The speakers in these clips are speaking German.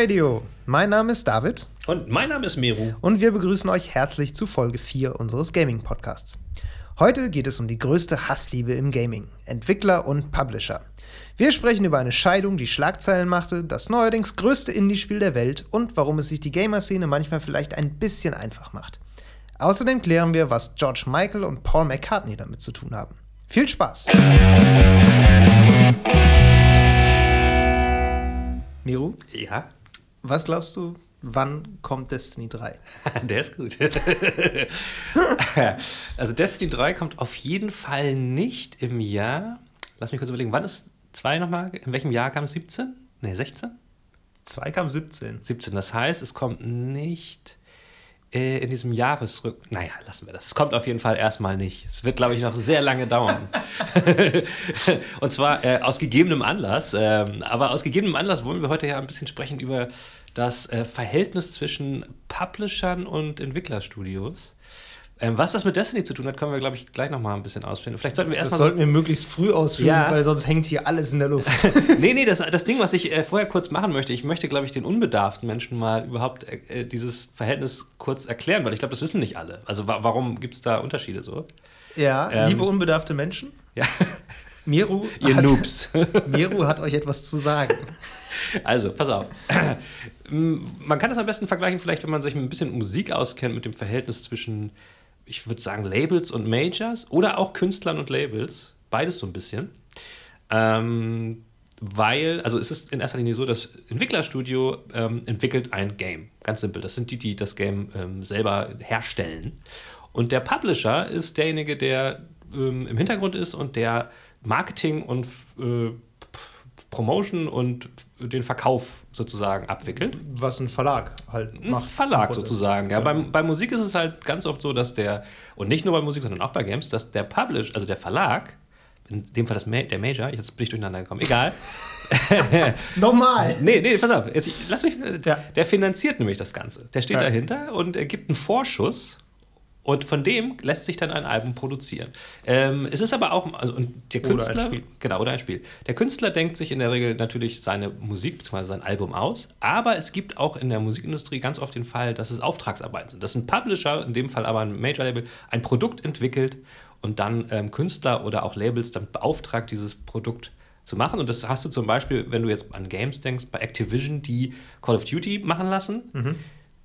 Radio. Mein Name ist David. Und mein Name ist Meru. Und wir begrüßen euch herzlich zu Folge 4 unseres Gaming-Podcasts. Heute geht es um die größte Hassliebe im Gaming: Entwickler und Publisher. Wir sprechen über eine Scheidung, die Schlagzeilen machte, das neuerdings größte Indie-Spiel der Welt und warum es sich die Gamer-Szene manchmal vielleicht ein bisschen einfach macht. Außerdem klären wir, was George Michael und Paul McCartney damit zu tun haben. Viel Spaß! Miru? Ja. Was glaubst du, wann kommt Destiny 3? Der ist gut. also Destiny 3 kommt auf jeden Fall nicht im Jahr. Lass mich kurz überlegen, wann ist 2 nochmal? In welchem Jahr kam es? 17? Ne, 16? 2 kam 17. 17. Das heißt, es kommt nicht äh, in diesem Jahresrück. Naja, lassen wir das. Es kommt auf jeden Fall erstmal nicht. Es wird, glaube ich, noch sehr lange dauern. Und zwar äh, aus gegebenem Anlass. Ähm, aber aus gegebenem Anlass wollen wir heute ja ein bisschen sprechen über das äh, Verhältnis zwischen Publishern und Entwicklerstudios. Ähm, was das mit Destiny zu tun hat, können wir, glaube ich, gleich nochmal ein bisschen ausführen. Vielleicht sollten wir erstmal. Das sollten wir möglichst früh ausführen, ja. weil sonst hängt hier alles in der Luft. nee, nee, das, das Ding, was ich äh, vorher kurz machen möchte, ich möchte, glaube ich, den unbedarften Menschen mal überhaupt äh, dieses Verhältnis kurz erklären, weil ich glaube, das wissen nicht alle. Also wa warum gibt es da Unterschiede so? Ja, ähm, liebe unbedarfte Menschen. Ja. Miru. Ihr hat, Noobs. Miru hat euch etwas zu sagen. Also, pass auf. Man kann das am besten vergleichen, vielleicht, wenn man sich ein bisschen Musik auskennt, mit dem Verhältnis zwischen ich würde sagen, Labels und Majors oder auch Künstlern und Labels. Beides so ein bisschen. Ähm, weil, also es ist in erster Linie so, das Entwicklerstudio ähm, entwickelt ein Game. Ganz simpel. Das sind die, die das Game ähm, selber herstellen. Und der Publisher ist derjenige, der ähm, im Hintergrund ist und der Marketing und äh, Promotion und den Verkauf sozusagen abwickelt. Was ein Verlag halt macht. Ein Verlag sozusagen, ja. ja. Beim, bei Musik ist es halt ganz oft so, dass der, und nicht nur bei Musik, sondern auch bei Games, dass der Publish, also der Verlag, in dem Fall das Ma der Major, jetzt bin ich durcheinander gekommen, egal. Nochmal. Nee, nee, pass auf, jetzt, lass mich, ja. der finanziert nämlich das Ganze. Der steht ja. dahinter und er gibt einen Vorschuss und von dem lässt sich dann ein Album produzieren. Ähm, es ist aber auch, also und der Künstler, oder ein Spiel. genau, oder ein Spiel. Der Künstler denkt sich in der Regel natürlich seine Musik bzw. sein Album aus, aber es gibt auch in der Musikindustrie ganz oft den Fall, dass es Auftragsarbeiten sind. Dass ein Publisher, in dem Fall aber ein Major-Label, ein Produkt entwickelt und dann ähm, Künstler oder auch Labels dann beauftragt, dieses Produkt zu machen. Und das hast du zum Beispiel, wenn du jetzt an Games denkst, bei Activision, die Call of Duty machen lassen. Mhm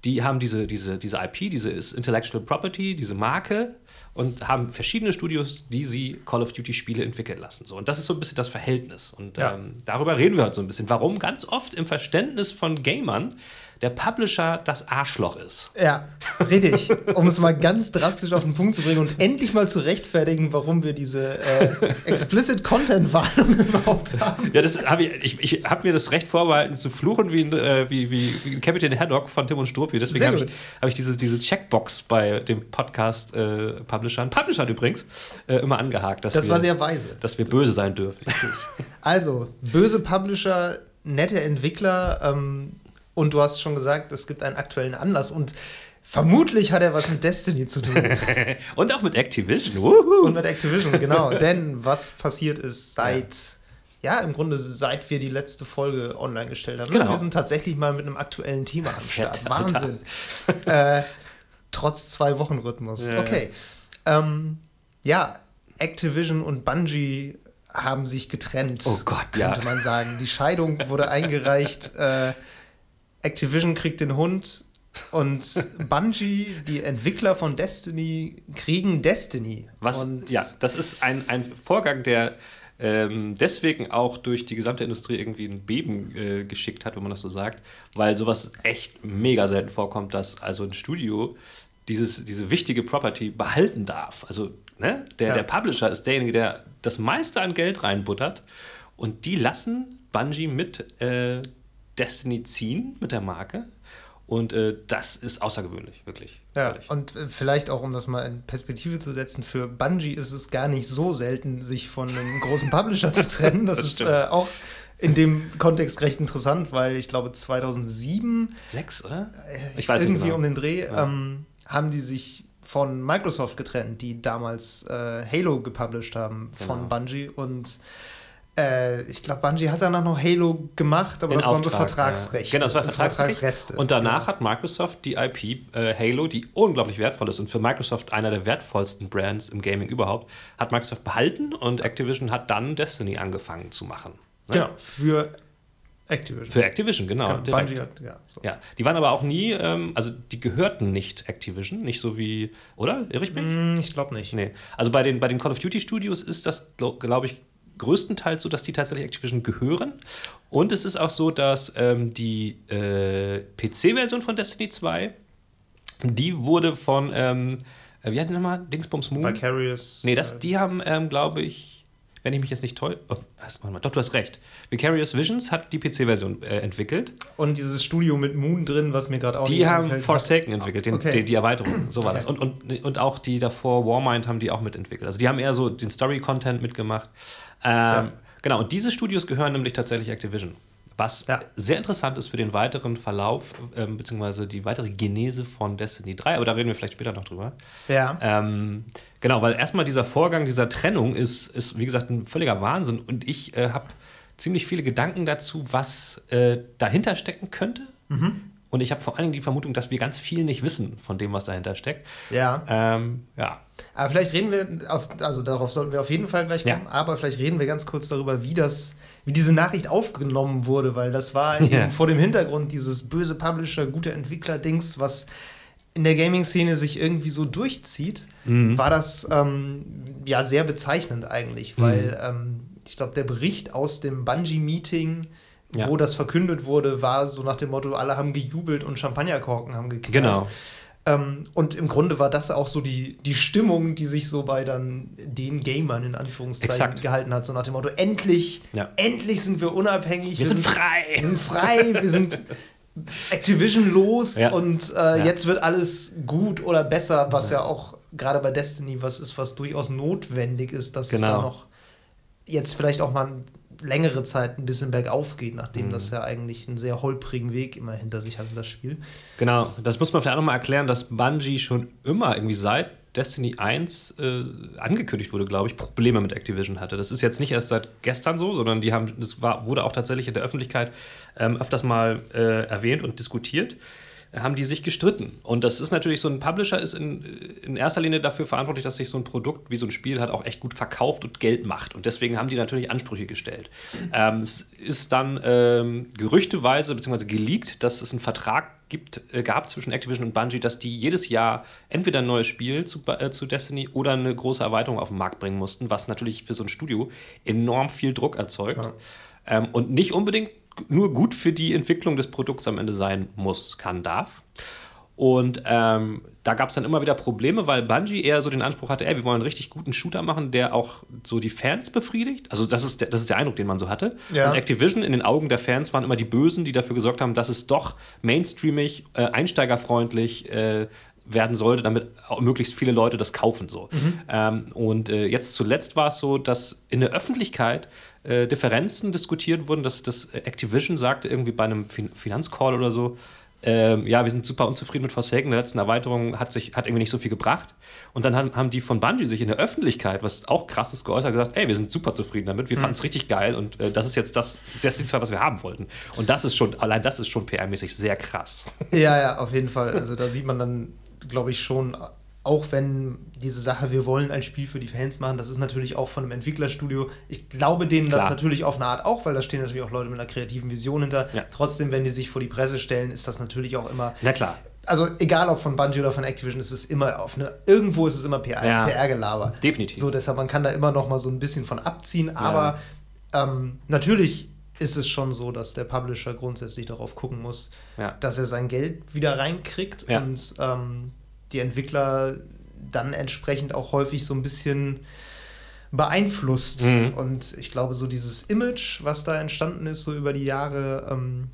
die haben diese, diese, diese IP, diese Intellectual Property, diese Marke und haben verschiedene Studios, die sie Call of Duty-Spiele entwickeln lassen. So, und das ist so ein bisschen das Verhältnis. Und ja. ähm, darüber reden wir heute so ein bisschen. Warum ganz oft im Verständnis von Gamern der Publisher das Arschloch ist. Ja, richtig. um es mal ganz drastisch auf den Punkt zu bringen und endlich mal zu rechtfertigen, warum wir diese äh, Explicit Content Warnung überhaupt haben. Ja, das habe ich, ich, ich habe mir das Recht vorbehalten zu fluchen wie, äh, wie, wie, Captain Haddock von Tim und Struppi. Deswegen habe ich, hab ich diese, diese Checkbox bei dem Podcast äh, Publishern, übrigens, äh, immer angehakt. das wir, war sehr weise. Dass wir das böse sein dürfen. Richtig. Also, böse Publisher, nette Entwickler, ähm, und du hast schon gesagt, es gibt einen aktuellen Anlass und vermutlich hat er was mit Destiny zu tun. und auch mit Activision. Uhuhu. Und mit Activision, genau. Denn was passiert ist seit, ja. ja. im Grunde seit wir die letzte Folge online gestellt haben. Genau. Wir sind tatsächlich mal mit einem aktuellen Thema am Start. Fett, Wahnsinn. äh, trotz zwei Wochen Rhythmus. Ja. Okay. Ähm, ja, Activision und Bungie haben sich getrennt. Oh Gott, könnte ja. man sagen. Die Scheidung wurde eingereicht. Äh, Activision kriegt den Hund und Bungie, die Entwickler von Destiny, kriegen Destiny. Was, und ja, das ist ein, ein Vorgang, der ähm, deswegen auch durch die gesamte Industrie irgendwie ein Beben äh, geschickt hat, wenn man das so sagt, weil sowas echt mega selten vorkommt, dass also ein Studio dieses, diese wichtige Property behalten darf. Also ne, der, ja. der Publisher ist derjenige, der das meiste an Geld reinbuttert und die lassen Bungie mit äh, Destiny ziehen mit der Marke. Und äh, das ist außergewöhnlich, wirklich. Ja, völlig. und äh, vielleicht auch, um das mal in Perspektive zu setzen, für Bungie ist es gar nicht so selten, sich von einem großen Publisher zu trennen. Das, das ist äh, auch in dem Kontext recht interessant, weil ich glaube 2007. Sechs, oder? Äh, ich weiß Irgendwie nicht genau. um den Dreh ja. ähm, haben die sich von Microsoft getrennt, die damals äh, Halo gepublished haben von genau. Bungie und Äh, ich glaube, Bungie hat danach noch Halo gemacht, aber In das Auftrag, war Vertragsrecht. Ja. Genau, das war Vertragsreste. Und danach genau. hat Microsoft die IP äh, Halo, die unglaublich wertvoll ist und für Microsoft einer der wertvollsten Brands im Gaming überhaupt, hat Microsoft behalten und Activision hat dann Destiny angefangen zu machen. Ne? Genau, für Activision. Für Activision, genau. genau Bungie hat, ja, so. ja. Die waren aber auch nie, ähm, also die gehörten nicht Activision, nicht so wie, oder? Irre ich mich? Mm, ich glaube nicht. Nee. Also bei den, bei den Call of Duty Studios ist das, glaube glaub ich, größtenteils so, dass die tatsächlich Activision gehören. Und es ist auch so, dass ähm, die äh, PC-Version von Destiny 2, die wurde von, ähm, äh, wie heißt die nochmal? Dingsbums Moon? Vicarious. Nee, das, äh, die haben, ähm, glaube ich, wenn ich mich jetzt nicht täusche. Oh, doch, du hast recht. Vicarious Visions hat die PC-Version äh, entwickelt. Und dieses Studio mit Moon drin, was mir gerade auch Die haben Forsaken hat. entwickelt, den, okay. die, die, Erweiterung. So war okay. das. Und, und, und auch die davor, Warmind, haben die auch mitentwickelt. Also die haben eher so den Story-Content mitgemacht. Ähm, ja. Genau, und diese Studios gehören nämlich tatsächlich Activision. Was ja. sehr interessant ist für den weiteren Verlauf, ähm, beziehungsweise die weitere Genese von Destiny 3, aber da reden wir vielleicht später noch drüber. Ja. Ähm, genau, weil erstmal dieser Vorgang dieser Trennung ist, ist wie gesagt, ein völliger Wahnsinn und ich äh, habe ziemlich viele Gedanken dazu, was äh, dahinter stecken könnte. Mhm. Und ich habe vor allen Dingen die Vermutung, dass wir ganz viel nicht wissen von dem, was dahinter steckt. Ja. Ähm, ja. Aber vielleicht reden wir, auf, also darauf sollten wir auf jeden Fall gleich kommen, ja. aber vielleicht reden wir ganz kurz darüber, wie das, wie diese Nachricht aufgenommen wurde, weil das war ja. vor dem Hintergrund dieses böse Publisher, gute Entwickler-Dings, was in der Gaming-Szene sich irgendwie so durchzieht, mhm. war das ähm, ja sehr bezeichnend eigentlich, weil mhm. ähm, ich glaube, der Bericht aus dem Bungie-Meeting ja. wo das verkündet wurde, war so nach dem Motto, alle haben gejubelt und Champagnerkorken haben geknallt. Genau. Ähm, und im Grunde war das auch so die, die Stimmung, die sich so bei dann den Gamern in Anführungszeichen Exakt. gehalten hat. So nach dem Motto, endlich, ja. endlich sind wir unabhängig. Wir, wir sind, sind, frei. Wir sind frei, wir sind Activision los ja. und äh, ja. jetzt wird alles gut oder besser, was ja, auch gerade bei Destiny was ist, was durchaus notwendig ist, dass genau. es da noch jetzt vielleicht auch mal längere Zeit ein bisschen bergauf geht, nachdem mhm. das ja eigentlich einen sehr holprigen Weg immer hinter sich hatte, das Spiel. Genau, das muss man vielleicht auch nochmal erklären, dass Bungie schon immer irgendwie seit Destiny 1 äh, angekündigt wurde, glaube ich, Probleme mit Activision hatte. Das ist jetzt nicht erst seit gestern so, sondern die haben, das war, wurde auch tatsächlich in der Öffentlichkeit ähm, öfters mal äh, erwähnt und diskutiert haben die sich gestritten. Und das ist natürlich so ein Publisher ist in, in erster Linie dafür verantwortlich, dass sich so ein Produkt wie so ein Spiel hat auch echt gut verkauft und Geld macht. Und deswegen haben die natürlich Ansprüche gestellt. Ähm, es ist dann ähm, gerüchteweise bzw. geleakt, dass es einen Vertrag gibt, äh, gab zwischen Activision und Bungie, dass die jedes Jahr entweder ein neues Spiel zu, äh, zu Destiny oder eine große Erweiterung auf den Markt bringen mussten, was natürlich für so ein Studio enorm viel Druck erzeugt. Ja. Ähm, und nicht unbedingt nur gut für die Entwicklung des Produkts am Ende sein muss, kann, darf. Und ähm, da gab es dann immer wieder Probleme, weil Bungie eher so den Anspruch hatte, ey, wir wollen einen richtig guten Shooter machen, der auch so die Fans befriedigt. Also das ist der, das ist der Eindruck, den man so hatte. Ja. Und Activision in den Augen der Fans waren immer die Bösen, die dafür gesorgt haben, dass es doch mainstreamig, äh, einsteigerfreundlich äh, werden sollte, damit möglichst viele Leute das kaufen. So. Mhm. Ähm, und äh, jetzt zuletzt war es so, dass in der Öffentlichkeit äh, Differenzen diskutiert wurden, dass das Activision sagte irgendwie bei einem fin Finanzcall oder so, ähm, ja, wir sind super unzufrieden mit Forsaken, der letzten Erweiterung hat, sich, hat irgendwie nicht so viel gebracht. Und dann haben, haben die von Bungie sich in der Öffentlichkeit, was auch krass ist, geäußert, gesagt, ey, wir sind super zufrieden damit, wir mhm. fanden es richtig geil und äh, das ist jetzt das Destiny 2, was wir haben wollten. Und das ist schon, allein das ist schon PR-mäßig sehr krass. Ja, ja, auf jeden Fall. Also da sieht man dann, glaube ich, schon auch wenn diese Sache, wir wollen ein Spiel für die Fans machen, das ist natürlich auch von einem Entwicklerstudio. Ich glaube denen Klar. das natürlich auf eine Art auch, weil da stehen natürlich auch Leute mit einer kreativen Vision hinter. Ja. Trotzdem, wenn die sich vor die Presse stellen, ist das natürlich auch immer. Na klar. Also egal ob von Bungie oder von Activision, ist es immer auf eine, irgendwo ist es immer PR-Gelaber. PR Definitiv. So, deshalb, man kann da immer noch mal so ein bisschen von abziehen, aber ja. ähm, natürlich ist es schon so, dass der Publisher grundsätzlich darauf gucken muss, ja. dass er sein Geld wieder reinkriegt ja. und ähm, die Entwickler dann entsprechend auch häufig so ein bisschen beeinflusst. Mhm. Und ich glaube, so dieses Image, was da entstanden ist, so über die Jahre, ähm,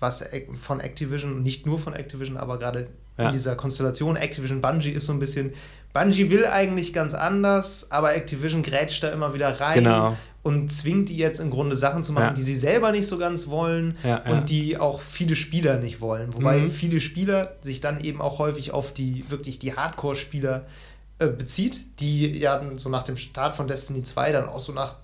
was von Activision, nicht nur von Activision, aber gerade ja. in dieser Konstellation Activision Bungie ist so ein bisschen, Bungie will eigentlich ganz anders, aber Activision grätscht da immer wieder rein genau und zwingt die jetzt im Grunde Sachen zu machen, ja. die sie selber nicht so ganz wollen ja, und ja. die auch viele Spieler nicht wollen. Wobei mhm. viele Spieler sich dann eben auch häufig auf die wirklich die Hardcore-Spieler äh, bezieht, die ja so nach dem Start von Destiny 2 dann auch so nach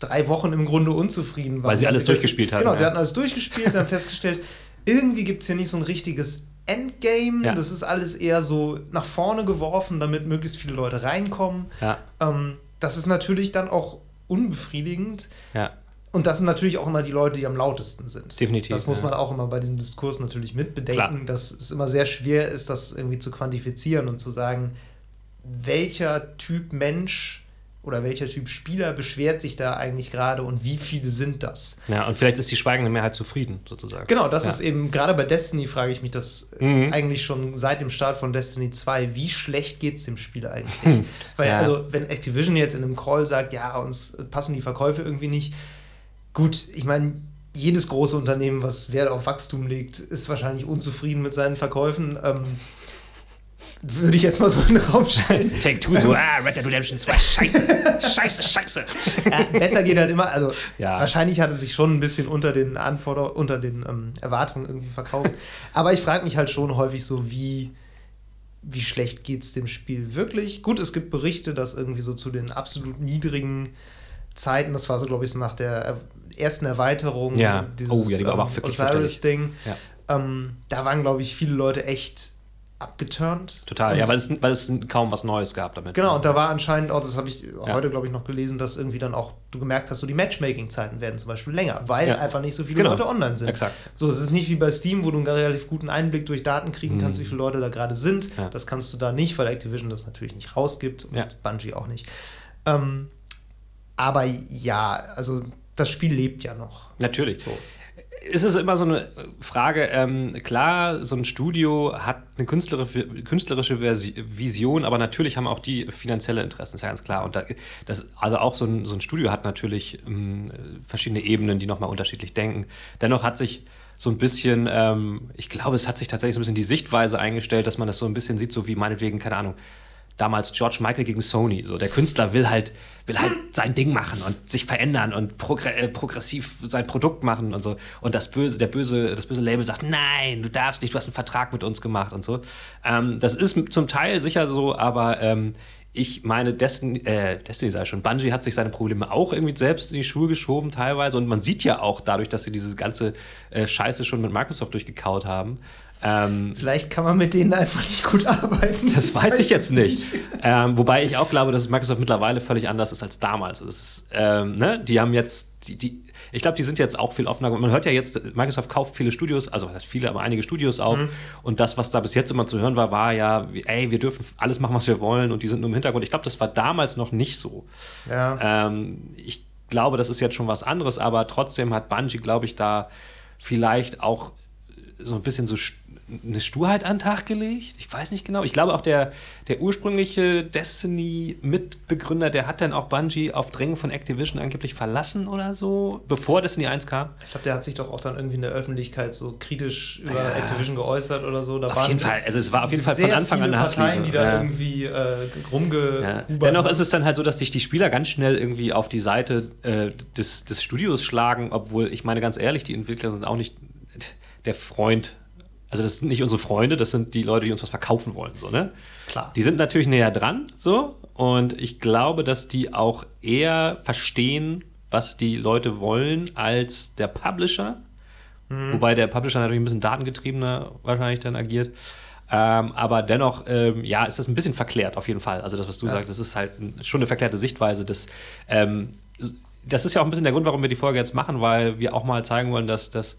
drei Wochen im Grunde unzufrieden waren. Weil sie alles durchgespielt haben. Genau, sie hatten alles durchgespielt, sie haben festgestellt, irgendwie gibt es hier nicht so ein richtiges Endgame. Ja. Das ist alles eher so nach vorne geworfen, damit möglichst viele Leute reinkommen. Ja. Ähm, das ist natürlich dann auch unbefriedigend. Ja. Und das sind natürlich auch immer die Leute, die am lautesten sind. Definitiv. Das muss man auch immer bei diesem Diskurs natürlich mitbedenken, dass es immer sehr schwer ist, das irgendwie zu quantifizieren und zu sagen, welcher Typ Mensch oder welcher Typ Spieler beschwert sich da eigentlich gerade und wie viele sind das? Ja, und vielleicht ist die schweigende Mehrheit zufrieden, sozusagen. Genau, das ja. ist eben, gerade bei Destiny frage ich mich das mhm. eigentlich schon seit dem Start von Destiny 2, wie schlecht geht es dem Spieler eigentlich? Weil, ja. also, wenn Activision jetzt in einem Call sagt, ja, uns passen die Verkäufe irgendwie nicht, gut, ich meine, jedes große Unternehmen, was Wert auf Wachstum legt, ist wahrscheinlich unzufrieden mit seinen Verkäufen. Ähm, würde ich jetzt mal so in den Raum stellen. Take Two so, ah, Red Dead Redemption 2, scheiße, scheiße, scheiße. Ja, besser geht halt immer, also ja. wahrscheinlich hat es sich schon ein bisschen unter den Anforderungen, unter den ähm, Erwartungen irgendwie verkauft. Aber ich frage mich halt schon häufig so, wie, wie schlecht geht es dem Spiel wirklich? Gut, es gibt Berichte, dass irgendwie so zu den absolut niedrigen Zeiten, das war so, glaube ich, so nach der ersten Erweiterung, ja. dieses oh, ja, die war aber auch ähm, Osiris-Ding, ja. ähm, da waren, glaube ich, viele Leute echt abgeturnt. Total, und ja, weil es, weil es kaum was Neues gab damit. Genau, und da war anscheinend auch, das habe ich ja. heute, glaube ich, noch gelesen, dass irgendwie dann auch du gemerkt hast, so die Matchmaking-Zeiten werden zum Beispiel länger, weil ja. einfach nicht so viele genau. Leute online sind. Exakt. So, es ist nicht wie bei Steam, wo du einen relativ guten Einblick durch Daten kriegen mhm. kannst, wie viele Leute da gerade sind. Ja. Das kannst du da nicht, weil Activision das natürlich nicht rausgibt und Bungie auch nicht. Ähm, aber ja, also das Spiel lebt ja noch. Natürlich. So ist es immer so eine Frage, ähm, klar, so ein Studio hat eine künstlerische, Vision, aber natürlich haben auch die finanzielle Interessen, ist ja ganz klar. Und da, das, also auch so ein, so ein Studio hat natürlich ähm, verschiedene Ebenen, die nochmal unterschiedlich denken. Dennoch hat sich so ein bisschen, ähm, ich glaube, es hat sich tatsächlich so ein bisschen die Sichtweise eingestellt, dass man das so ein bisschen sieht, so wie meinetwegen, keine Ahnung, damals George Michael gegen Sony. So, der Künstler will halt, will halt sein Ding machen und sich verändern und progr äh, progressiv sein Produkt machen und so. Und das böse, der böse, das böse Label sagt, nein, du darfst nicht, du hast einen Vertrag mit uns gemacht und so. Ähm, das ist zum Teil sicher so, aber ähm, ich meine, Destiny, äh, Destiny sei schon, Bungie hat sich seine Probleme auch irgendwie selbst in die Schuhe geschoben teilweise und man sieht ja auch dadurch, dass sie diese ganze äh, Scheiße schon mit Microsoft durchgekaut haben, ähm, Vielleicht kann man mit denen einfach nicht gut arbeiten. Das weiß, weiß ich jetzt nicht. Ähm, wobei ich auch glaube, dass Microsoft mittlerweile völlig anders ist als damals. Ist, ähm, ne? Die haben jetzt, die, die, ich glaube, die sind jetzt auch viel offener. Man hört ja jetzt, Microsoft kauft viele Studios, also heißt viele, aber einige Studios auf. Mhm. Und das, was da bis jetzt immer zu hören war, war ja, ey, wir dürfen alles machen, was wir wollen und die sind nur im Hintergrund. Ich glaube, das war damals noch nicht so. Ja. Ähm, ich glaube, das ist jetzt schon was anderes, aber trotzdem hat Bungie, glaube ich, da vielleicht auch so ein bisschen so eine Sturheit an den Tag gelegt. Ich weiß nicht genau. Ich glaube auch der, der ursprüngliche Destiny-Mitbegründer, der hat dann auch Bungie auf Drängen von Activision angeblich verlassen oder so, bevor Destiny 1 kam. Ich glaube, der hat sich doch auch dann irgendwie in der Öffentlichkeit so kritisch über ja. Activision geäußert oder so. Da auf jeden Fall. Also es war auf jeden Fall von Anfang an eine Parteien, die da ja. irgendwie äh, rumge ja. Dennoch ist es dann halt so, dass sich die Spieler ganz schnell irgendwie auf die Seite äh, des, des Studios schlagen, obwohl ich meine ganz ehrlich, die Entwickler sind auch nicht der Freund also das sind nicht unsere Freunde, das sind die Leute, die uns was verkaufen wollen, so, ne? Klar. Die sind natürlich näher dran, so. Und ich glaube, dass die auch eher verstehen, was die Leute wollen, als der Publisher. Mhm. Wobei der Publisher natürlich ein bisschen datengetriebener wahrscheinlich dann agiert. Ähm, aber dennoch, ähm, ja, ist das ein bisschen verklärt, auf jeden Fall. Also das, was du ja. sagst, das ist halt schon eine verklärte Sichtweise des, ähm, das ist ja auch ein bisschen der Grund, warum wir die Folge jetzt machen, weil wir auch mal zeigen wollen, dass das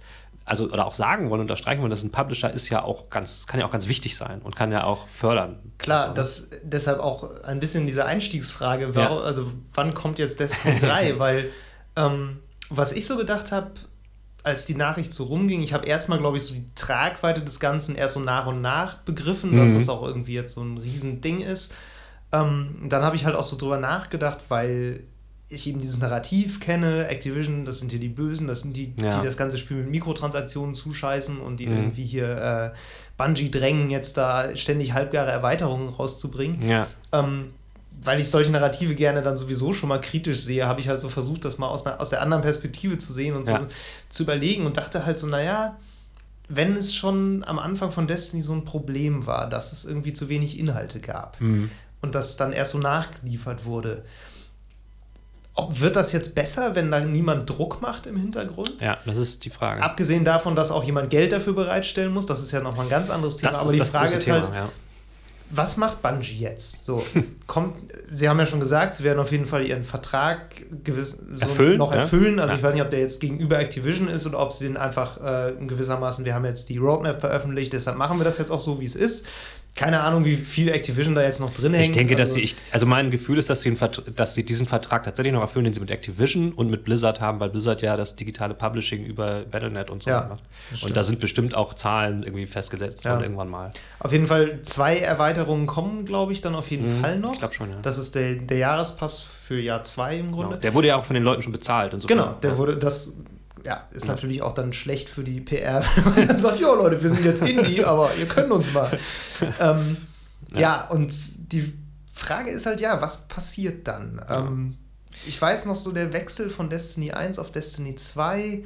also oder auch sagen wollen, unterstreichen wollen, dass ein Publisher ist ja auch ganz, kann ja auch ganz wichtig sein und kann ja auch fördern. Klar, also, das deshalb auch ein bisschen diese Einstiegsfrage, warum, ja. also wann kommt jetzt Destiny 3? Weil ähm, was ich so gedacht habe, als die Nachricht so rumging, ich habe erstmal, glaube ich, so die Tragweite des Ganzen erst so nach und nach begriffen, mhm. dass das auch irgendwie jetzt so ein Riesending ist. Ähm, dann habe ich halt auch so drüber nachgedacht, weil ich eben dieses Narrativ kenne, Activision, das sind hier die Bösen, das sind die, ja. die das ganze Spiel mit Mikrotransaktionen zuscheißen und die mhm. irgendwie hier äh, Bungie drängen, jetzt da ständig halbgare Erweiterungen rauszubringen. Ja. Ähm, weil ich solche Narrative gerne dann sowieso schon mal kritisch sehe, habe ich halt so versucht, das mal aus, einer, aus der anderen Perspektive zu sehen und ja. so, zu überlegen und dachte halt so, naja, wenn es schon am Anfang von Destiny so ein Problem war, dass es irgendwie zu wenig Inhalte gab mhm. und das dann erst so nachgeliefert wurde, wird das jetzt besser, wenn da niemand Druck macht im Hintergrund? Ja, das ist die Frage. Abgesehen davon, dass auch jemand Geld dafür bereitstellen muss, das ist ja nochmal ein ganz anderes Thema. Das Aber ist die das Frage große ist Thema, halt, ja. was macht Bungie jetzt? So, kommt, Sie haben ja schon gesagt, Sie werden auf jeden Fall Ihren Vertrag gewiss, so Erfüllen, noch erfüllen. Also Ja. ich weiß nicht, ob der jetzt gegenüber Activision ist oder ob Sie den einfach äh, gewissermaßen, wir haben jetzt die Roadmap veröffentlicht, deshalb machen wir das jetzt auch so, wie es ist. Keine Ahnung, wie viel Activision da jetzt noch drin hängt. Ich denke, dass also, sie, ich, also mein Gefühl ist, dass sie, dass sie diesen Vertrag tatsächlich noch erfüllen, den sie mit Activision und mit Blizzard haben, weil Blizzard ja das digitale Publishing über Battle.net und so Ja, macht. Und stimmt. da sind bestimmt auch Zahlen irgendwie festgesetzt Ja. worden irgendwann mal. Auf jeden Fall zwei Erweiterungen kommen, glaube ich, dann auf jeden Mhm, Fall noch. Ich glaub schon, ja. Das ist der, der Jahrespass für Jahr 2 im Grunde. Genau. Der wurde ja auch von den Leuten schon bezahlt und so. Genau, der wurde, das ja, ist natürlich auch dann schlecht für die PR, wenn man dann sagt, ja Leute, wir sind jetzt Indie, aber ihr könnt uns mal. ähm, ja. und die Frage ist halt, ja, was passiert dann? Ähm, ich weiß noch so, der Wechsel von Destiny 1 auf Destiny 2,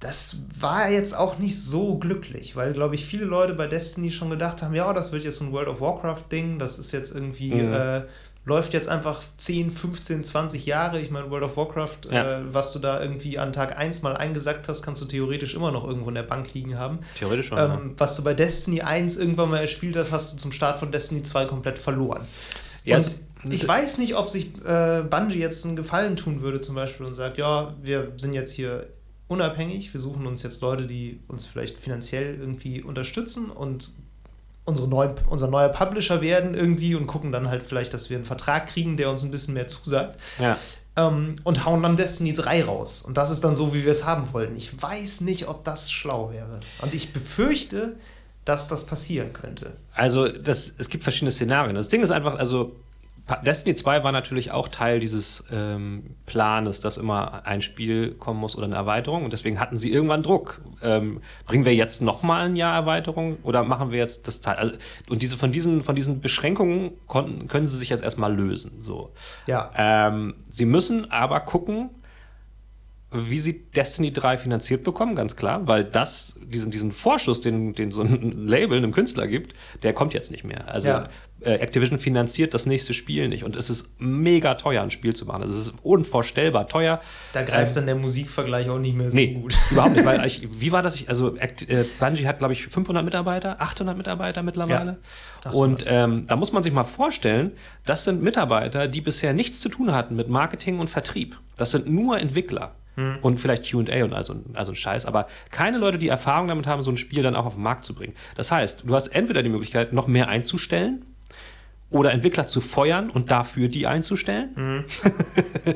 das war jetzt auch nicht so glücklich, weil, glaube ich, viele Leute bei Destiny schon gedacht haben, ja, das wird jetzt so ein World of Warcraft-Ding, das ist jetzt irgendwie, Mhm. äh, läuft jetzt einfach 10, 15, 20 Jahre. Ich meine, World of Warcraft, Ja. äh, was du da irgendwie an Tag 1 mal eingesackt hast, kannst du theoretisch immer noch irgendwo in der Bank liegen haben. Theoretisch schon. ja. Ähm, was du bei Destiny 1 irgendwann mal erspielt hast, hast du zum Start von Destiny 2 komplett verloren. Ja, und es- ich weiß nicht, ob sich äh, Bungie jetzt einen Gefallen tun würde, zum Beispiel, und sagt, ja, wir sind jetzt hier unabhängig, wir suchen uns jetzt Leute, die uns vielleicht finanziell irgendwie unterstützen und unsere neuen, unser neuer Publisher werden irgendwie und gucken dann halt vielleicht, dass wir einen Vertrag kriegen, der uns ein bisschen mehr zusagt. ja. Ähm, und hauen dann Destiny 3 raus. Und das ist dann so, wie wir es haben wollten. Ich weiß nicht, ob das schlau wäre. Und ich befürchte, dass das passieren könnte. Also, das, es gibt verschiedene Szenarien. Das Ding ist einfach, also Destiny 2 war natürlich auch Teil dieses ähm, Planes, dass immer ein Spiel kommen muss oder eine Erweiterung. Und deswegen hatten sie irgendwann Druck. Ähm, bringen wir jetzt nochmal ein Jahr Erweiterung oder machen wir jetzt das Teil? Also, und diese, von, diesen, von diesen Beschränkungen konnten, können sie sich jetzt erstmal lösen. So. Ja. Ähm, sie müssen aber gucken, wie sie Destiny 3 finanziert bekommen, ganz klar, weil das, diesen, diesen Vorschuss, den, den so ein Label einem Künstler gibt, der kommt jetzt nicht mehr. Also Ja. äh, Activision finanziert das nächste Spiel nicht und es ist mega teuer, ein Spiel zu machen. Es ist unvorstellbar teuer. Da greift dann der Musikvergleich auch nicht mehr so Nee, gut. überhaupt nicht, weil ich, wie war das? Ich, also Act, äh, Bungie hat, glaube ich, 500 Mitarbeiter, 800 Mitarbeiter mittlerweile. Ja, 800. Und ähm, da muss man sich mal vorstellen, das sind Mitarbeiter, die bisher nichts zu tun hatten mit Marketing und Vertrieb. Das sind nur Entwickler. Hm. Und vielleicht QA und also, also ein Scheiß, aber keine Leute, die Erfahrung damit haben, so ein Spiel dann auch auf den Markt zu bringen. Das heißt, du hast entweder die Möglichkeit, noch mehr einzustellen oder Entwickler zu feuern und dafür die einzustellen. Hm.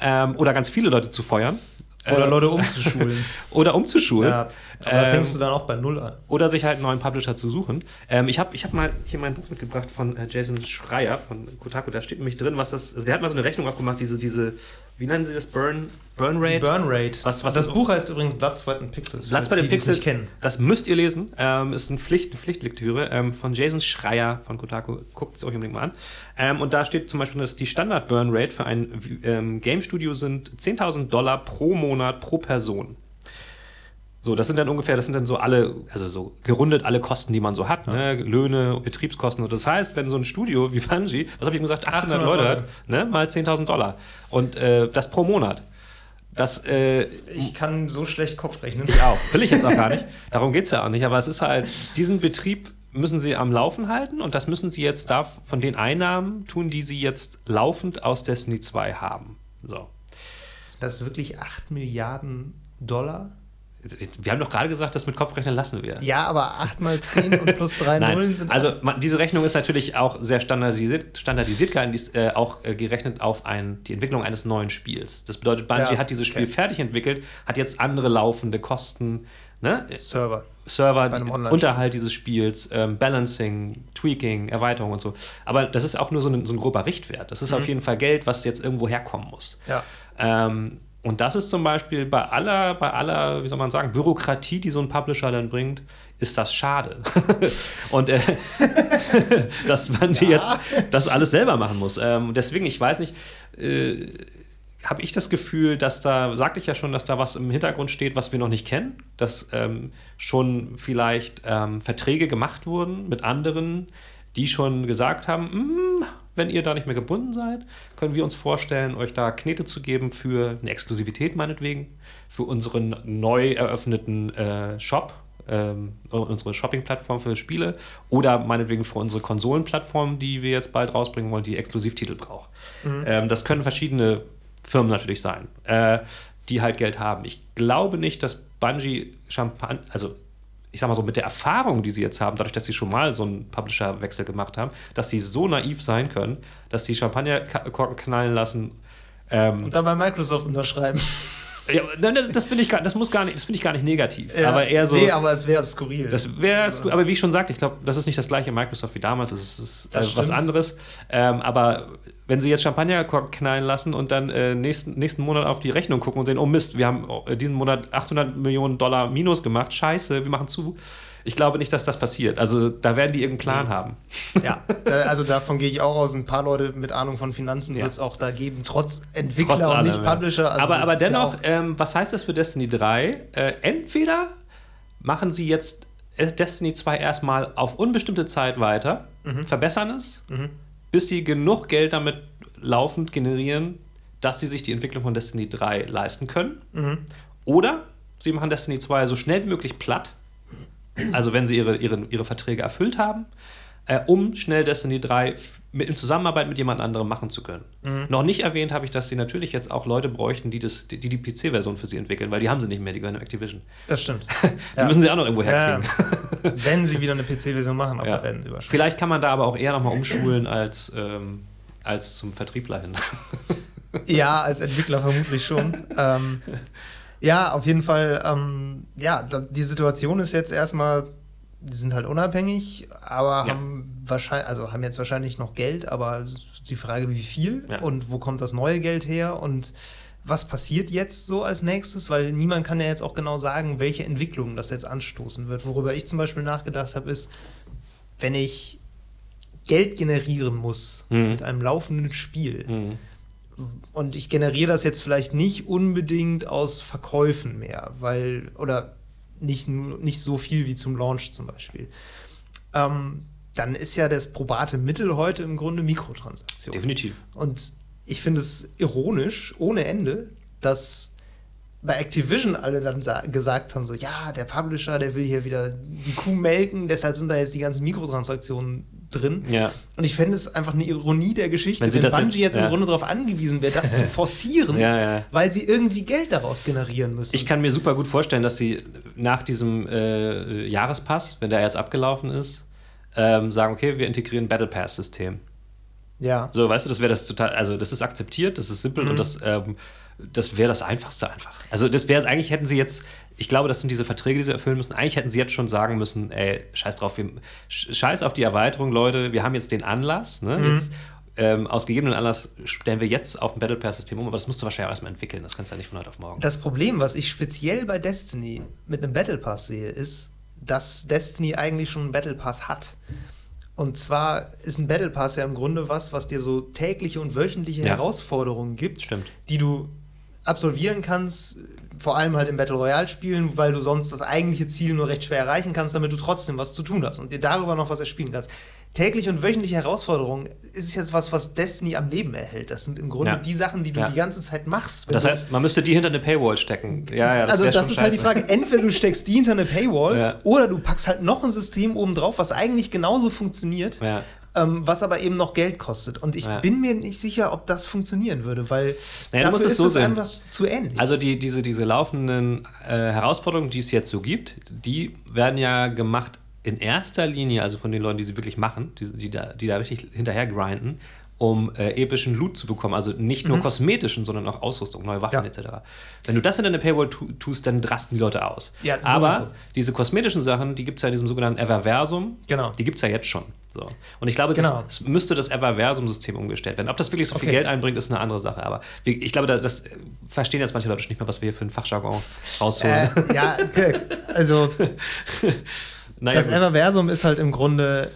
ähm, oder ganz viele Leute zu feuern. Oder Äh, Leute umzuschulen. oder umzuschulen. ja. Aber da Ähm, fängst du dann auch bei Null an. Oder sich halt einen neuen Publisher zu suchen. Ähm, ich habe ich hab mal hier mein Buch mitgebracht von äh, Jason Schreier von Kotaku. Da steht nämlich drin, was das. Also der hat mal so eine Rechnung aufgemacht, diese, diese wie nennen sie das? Burn, Burn Die Rate? Burn Rate. Was- was das ist- Buch heißt übrigens Blood, Sweat and Pixels. für Platz bei den die, die es Pixels. kennen. Das müsst ihr lesen. Ähm, ist eine, Pflicht, eine Pflichtlektüre ähm, von Jason Schreier von Kotaku. Guckt es euch unbedingt mal an. Ähm, und da steht zum Beispiel, dass die Standard-Burn-Rate für ein ähm, Game-Studio sind 10.000 Dollar pro Monat pro Person. So, das sind dann ungefähr, das sind dann so alle, also so gerundet alle Kosten, die man so hat, ne? Löhne, Betriebskosten. Und das heißt, wenn so ein Studio wie Bungie, was habe ich eben gesagt, 800, 800 Leute hat, ne? mal 10.000 Dollar. Und äh, das pro Monat. Das äh, Ich kann so schlecht Kopf rechnen. ich auch. Will ich jetzt auch gar nicht. Darum geht es ja auch nicht. Aber es ist halt, diesen Betrieb müssen sie am Laufen halten und das müssen sie jetzt da von den Einnahmen tun, die sie jetzt laufend aus Destiny 2 haben. So. Sind das wirklich 8 Milliarden Dollar? Wir haben doch gerade gesagt, das mit Kopfrechnen lassen wir. Ja, aber 8 mal 10 und plus 3 Nullen sind. also man, diese Rechnung ist natürlich auch sehr standardisiert, standardisiert gehalten, die ist äh, auch äh, gerechnet auf ein, die Entwicklung eines neuen Spiels. Das bedeutet, Bungie Ja, hat dieses Spiel okay. fertig entwickelt, hat jetzt andere laufende Kosten, ne? Server. Server. Unterhalt dieses Spiels, ähm, Balancing, Tweaking, Erweiterung und so. Aber das ist auch nur so ein, so ein grober Richtwert. Das ist Mhm. auf jeden Fall Geld, was jetzt irgendwo herkommen muss. Ja. Ähm, und das ist zum Beispiel bei aller, bei aller, wie soll man sagen, Bürokratie, die so ein Publisher dann bringt, ist das schade. und äh, dass man die jetzt das alles selber machen muss. Ähm, deswegen, ich weiß nicht, äh, habe ich das Gefühl, dass da, sagte ich ja schon, dass da was im Hintergrund steht, was wir noch nicht kennen, dass ähm, schon vielleicht ähm, Verträge gemacht wurden mit anderen, die schon gesagt haben, "Mm, wenn ihr da nicht mehr gebunden seid, können wir uns vorstellen, euch da Knete zu geben für eine Exklusivität meinetwegen, für unseren neu eröffneten äh, Shop, ähm, unsere Shopping-Plattform für Spiele oder meinetwegen für unsere Konsolenplattform, die wir jetzt bald rausbringen wollen, die Exklusivtitel braucht. Mhm. Ähm, das können verschiedene Firmen natürlich sein, äh, die halt Geld haben. Ich glaube nicht, dass Bungie Champagne, also ich sag mal so, mit der Erfahrung, die sie jetzt haben, dadurch, dass sie schon mal so einen Publisher-Wechsel gemacht haben, dass sie so naiv sein können, dass sie Champagnerkorken knallen lassen. Ähm, und dann bei Microsoft unterschreiben. Ja, das, das finde ich, das muss gar nicht, das finde ich gar nicht negativ. Ja, aber eher so. Nee, aber es wäre skurril. Das wäre, also. aber wie ich schon sagte, ich glaube, das ist nicht das gleiche Microsoft wie damals. Das ist äh, was anderes. Ähm, aber wenn sie jetzt Champagner knallen lassen und dann äh, nächsten, nächsten Monat auf die Rechnung gucken und sehen, oh Mist, wir haben äh, diesen Monat 800 Millionen Dollar Minus gemacht. Scheiße, wir machen zu ich glaube nicht, dass das passiert. Also da werden die irgendeinen Plan haben. Ja, also davon gehe ich auch aus. Ein paar Leute mit Ahnung von Finanzen ja. wird es auch da geben, trotz Entwickler trotz und allem, nicht Publisher. Also aber aber dennoch, ja ähm, was heißt das für Destiny 3? Äh, entweder machen sie jetzt Destiny 2 erstmal auf unbestimmte Zeit weiter, mhm. verbessern es, mhm. bis sie genug Geld damit laufend generieren, dass sie sich die Entwicklung von Destiny 3 leisten können. Mhm. Oder sie machen Destiny 2 so schnell wie möglich platt also wenn sie ihre, ihre, ihre Verträge erfüllt haben, äh, um schnell Destiny 3 mit, in Zusammenarbeit mit jemand anderem machen zu können. Mhm. Noch nicht erwähnt habe ich, dass sie natürlich jetzt auch Leute bräuchten, die das, die, die PC-Version für sie entwickeln, weil die haben sie nicht mehr, die gehören Activision. Das stimmt. die ja. müssen sie auch noch irgendwo herkriegen. Ja, wenn sie wieder eine PC-Version machen, aber ja. werden sie wahrscheinlich. Vielleicht kann man da aber auch eher nochmal umschulen als, ähm, als zum Vertriebler hin. ja, als Entwickler vermutlich schon. ähm, ja, auf jeden Fall. Ähm, ja, die Situation ist jetzt erstmal, die sind halt unabhängig, aber ja. haben wahrscheinlich, also haben jetzt wahrscheinlich noch Geld, aber die Frage, wie viel ja. und wo kommt das neue Geld her und was passiert jetzt so als nächstes, weil niemand kann ja jetzt auch genau sagen, welche Entwicklung das jetzt anstoßen wird. Worüber ich zum Beispiel nachgedacht habe, ist, wenn ich Geld generieren muss mhm. mit einem laufenden Spiel, mhm und ich generiere das jetzt vielleicht nicht unbedingt aus Verkäufen mehr, weil, oder nicht, nicht so viel wie zum Launch zum Beispiel. Ähm, dann ist ja das probate Mittel heute im Grunde Mikrotransaktion. Definitiv. Und ich finde es ironisch, ohne Ende, dass bei Activision alle dann gesagt haben, so, ja, der Publisher, der will hier wieder die Kuh melken, deshalb sind da jetzt die ganzen Mikrotransaktionen drin. Ja. Und ich fände es einfach eine Ironie der Geschichte, wenn, sie wenn Bungie jetzt, jetzt ja. im Grunde darauf angewiesen wäre, das zu forcieren, ja, weil sie irgendwie Geld daraus generieren müssen. Ich kann mir super gut vorstellen, dass sie nach diesem äh, Jahrespass, wenn der jetzt abgelaufen ist, ähm, sagen, okay, wir integrieren ein Battle Pass-System. Ja. So, weißt du, das wäre das total, also das ist akzeptiert, das ist simpel mhm. und das ähm, das wäre das Einfachste einfach. Also das wäre eigentlich hätten sie jetzt, ich glaube, das sind diese Verträge, die sie erfüllen müssen. Eigentlich hätten sie jetzt schon sagen müssen, ey, scheiß drauf, wir, scheiß auf die Erweiterung, Leute, wir haben jetzt den Anlass, ne? Mhm. Jetzt, ähm, aus gegebenen Anlass stellen wir jetzt auf ein Battle Pass-System um, aber das musst du wahrscheinlich auch erstmal entwickeln. Das kannst du ja nicht von heute auf morgen. Das Problem, was ich speziell bei Destiny mit einem Battle Pass sehe, ist, dass Destiny eigentlich schon einen Battle Pass hat. Und zwar ist ein Battle Pass ja im Grunde was, was dir so tägliche und wöchentliche ja. Herausforderungen gibt, Stimmt. die du absolvieren kannst, vor allem halt im Battle Royale spielen, weil du sonst das eigentliche Ziel nur recht schwer erreichen kannst, damit du trotzdem was zu tun hast und dir darüber noch was erspielen kannst. Tägliche und wöchentliche Herausforderungen ist jetzt was, was Destiny am Leben erhält. Das sind im Grunde ja. die Sachen, die du ja. die ganze Zeit machst. Das heißt, man müsste die hinter eine Paywall stecken. Ja, ja, das also das ist scheiße. halt die Frage, entweder du steckst die hinter eine Paywall ja. oder du packst halt noch ein System oben drauf, was eigentlich genauso funktioniert, ähm, was aber eben noch Geld kostet. Und ich ja. bin mir nicht sicher, ob das funktionieren würde, weil naja, dafür ist so es einfach zu ähnlich. Also die, diese, diese laufenden äh, Herausforderungen, die es jetzt so gibt, die werden ja gemacht in erster Linie, also von den Leuten, die sie wirklich machen, die, die, da, die da richtig hinterher grinden, um äh, epischen Loot zu bekommen. Also nicht nur mhm. kosmetischen, sondern auch Ausrüstung, neue Waffen ja. etc. Wenn du das in deine Paywall tu tust, dann rasten die Leute aus. Ja, Aber diese kosmetischen Sachen, die gibt es ja in diesem sogenannten Everversum. Genau. Die gibt es ja jetzt schon. So. Und ich glaube, genau. es müsste das Everversum-System umgestellt werden. Ob das wirklich so okay. viel Geld einbringt, ist eine andere Sache. Aber ich glaube, das verstehen jetzt manche Leute nicht mehr, was wir hier für einen Fachjargon rausholen. Äh, ja, also naja, das gut. Everversum ist halt im Grunde,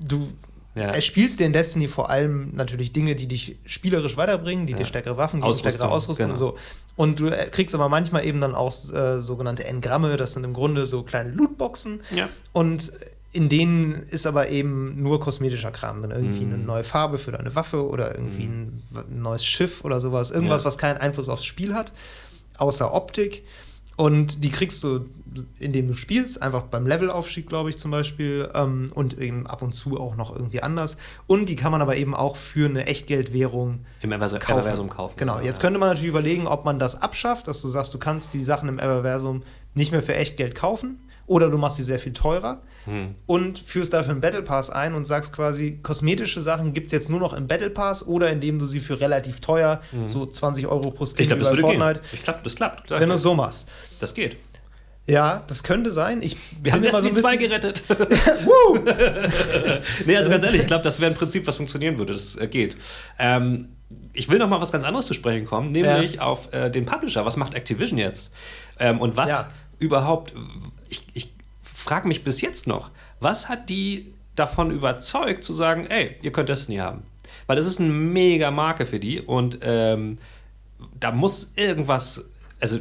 du ja. erspielst dir in Destiny vor allem natürlich Dinge, die dich spielerisch weiterbringen, die ja. dir stärkere Waffen geben, Ausrüstung, stärkere Ausrüstung genau. so. Und du äh, kriegst aber manchmal eben dann auch äh, sogenannte Engramme, das sind im Grunde so kleine Lootboxen. Ja. Und in denen ist aber eben nur kosmetischer Kram drin. Irgendwie mhm. eine neue Farbe für deine Waffe oder irgendwie mhm. ein, neues Schiff oder sowas. Irgendwas, ja. was keinen Einfluss aufs Spiel hat, außer Optik. Und die kriegst du, indem du spielst, einfach beim Levelaufstieg, glaube ich, zum Beispiel. Ähm, und eben ab und zu auch noch irgendwie anders. Und die kann man aber eben auch für eine Echtgeldwährung Im Everversum kaufen. Everversum kaufen. Genau, jetzt könnte man natürlich überlegen, ob man das abschafft, dass du sagst, du kannst die Sachen im Everversum nicht mehr für Echtgeld kaufen. Oder du machst sie sehr viel teurer hm. und führst dafür einen Battle Pass ein und sagst quasi, kosmetische Sachen gibt es jetzt nur noch im Battle Pass oder indem du sie für relativ teuer, hm. so 20 Euro pro Skin ich glaub, das würde Fortnite. Gehen. Ich glaube, das klappt. Wenn du es so machst. Das geht. Ja, das könnte sein. Ich Wir haben Destiny so 2 gerettet. nee, also ganz ehrlich, ich glaube, das wäre ein Prinzip, was funktionieren würde. Das äh, geht. Ähm, ich will noch mal was ganz anderes zu sprechen kommen, nämlich ja. auf äh, den Publisher. Was macht Activision jetzt? Ähm, und was ja. Überhaupt, ich, ich frage mich bis jetzt noch, was hat die davon überzeugt, zu sagen, ey, ihr könnt Destiny haben? Weil das ist eine mega Marke für die und ähm, da muss irgendwas, also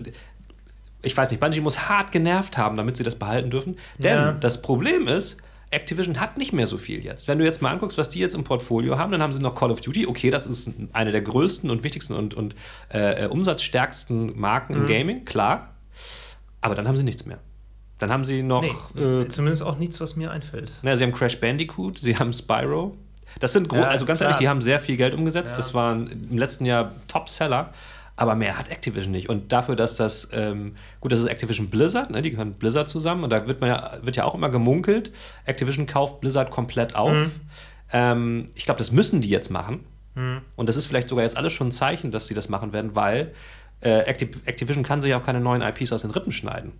ich weiß nicht, Bungie muss hart genervt haben, damit sie das behalten dürfen. Denn ja. das Problem ist, Activision hat nicht mehr so viel jetzt. Wenn du jetzt mal anguckst, was die jetzt im Portfolio haben, dann haben sie noch Call of Duty. Okay, das ist eine der größten und wichtigsten und, und äh, umsatzstärksten Marken mhm. im Gaming, klar. Aber dann haben sie nichts mehr. Dann haben sie noch. Nee, äh, zumindest auch nichts, was mir einfällt. Na, sie haben Crash Bandicoot, sie haben Spyro. Das sind, ja, also ganz klar. ehrlich, die haben sehr viel Geld umgesetzt. Ja. Das waren im letzten Jahr Top-Seller. Aber mehr hat Activision nicht. Und dafür, dass das, ähm, gut, das ist Activision Blizzard, ne? die gehören Blizzard zusammen. Und da wird, man ja, wird ja auch immer gemunkelt, Activision kauft Blizzard komplett auf. Mhm. Ähm, ich glaube, das müssen die jetzt machen. Mhm. Und das ist vielleicht sogar jetzt alles schon ein Zeichen, dass sie das machen werden, weil äh, Activision kann sich auch keine neuen IPs aus den Rippen schneiden.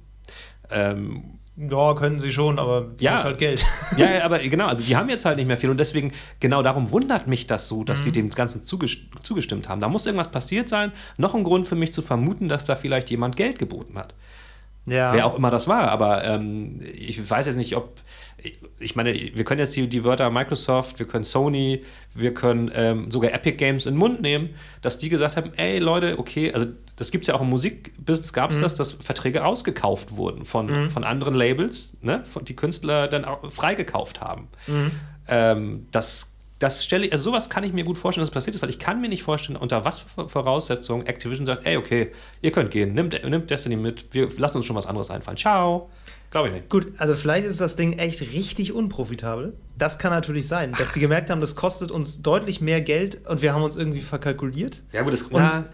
Ähm, ja, können sie schon, aber ja, halt Geld. Ja, aber genau, also die haben jetzt halt nicht mehr viel und deswegen, genau darum wundert mich das so, dass mhm. sie dem Ganzen zugestimmt haben. Da muss irgendwas passiert sein. Noch ein Grund für mich zu vermuten, dass da vielleicht jemand Geld geboten hat. Ja. Wer auch immer das war, aber ähm, ich weiß jetzt nicht, ob. Ich meine, wir können jetzt die, die Wörter Microsoft, wir können Sony, wir können ähm, sogar Epic Games in den Mund nehmen, dass die gesagt haben: ey Leute, okay, also das gibt es ja auch im Musikbusiness, gab es mhm. das, dass Verträge ausgekauft wurden von, mhm. von anderen Labels, ne, die Künstler dann auch freigekauft haben. Mhm. Ähm, das das stelle ich, also sowas kann ich mir gut vorstellen, dass es passiert ist, weil ich kann mir nicht vorstellen, unter was für Voraussetzungen Activision sagt, ey, okay, ihr könnt gehen, nimmt, nimmt Destiny mit, wir lassen uns schon was anderes einfallen. Ciao. Glaube ich nicht. Gut, also vielleicht ist das Ding echt richtig unprofitabel. Das kann natürlich sein, dass sie gemerkt haben, das kostet uns deutlich mehr Geld und wir haben uns irgendwie verkalkuliert. Ja, gut, das, und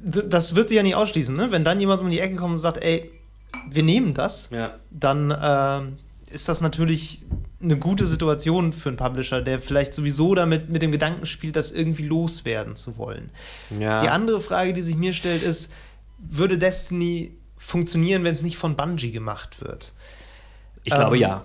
das wird sich ja nicht ausschließen, ne? Wenn dann jemand um die Ecke kommt und sagt, ey, wir nehmen das, ja. dann äh, ist das natürlich eine gute Situation für einen Publisher, der vielleicht sowieso damit mit dem Gedanken spielt, das irgendwie loswerden zu wollen. Ja. Die andere Frage, die sich mir stellt, ist, würde Destiny funktionieren, wenn es nicht von Bungie gemacht wird? Ich ähm, glaube ja.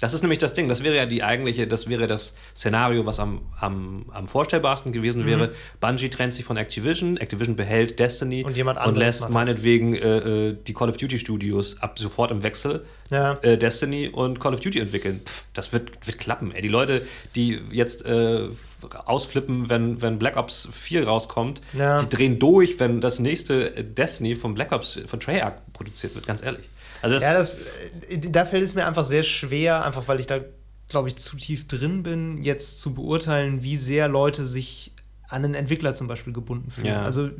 Das ist nämlich das Ding. Das wäre ja die eigentliche, das wäre das Szenario, was am, am, am vorstellbarsten gewesen wäre. Mhm. Bungie trennt sich von Activision, Activision behält Destiny und, jemand und lässt meinetwegen äh, äh, die Call of Duty Studios ab sofort im Wechsel ja. äh, Destiny und Call of Duty entwickeln. Pff, das wird, wird klappen. Ey. Die Leute, die jetzt äh, ausflippen, wenn, wenn Black Ops 4 rauskommt, ja. die drehen durch, wenn das nächste Destiny von Black Ops von Treyarch produziert wird, ganz ehrlich. Also das ja, das, äh, da fällt es mir einfach sehr schwer, einfach weil ich da, glaube ich, zu tief drin bin, jetzt zu beurteilen, wie sehr Leute sich an einen Entwickler zum Beispiel gebunden fühlen. Ja. Also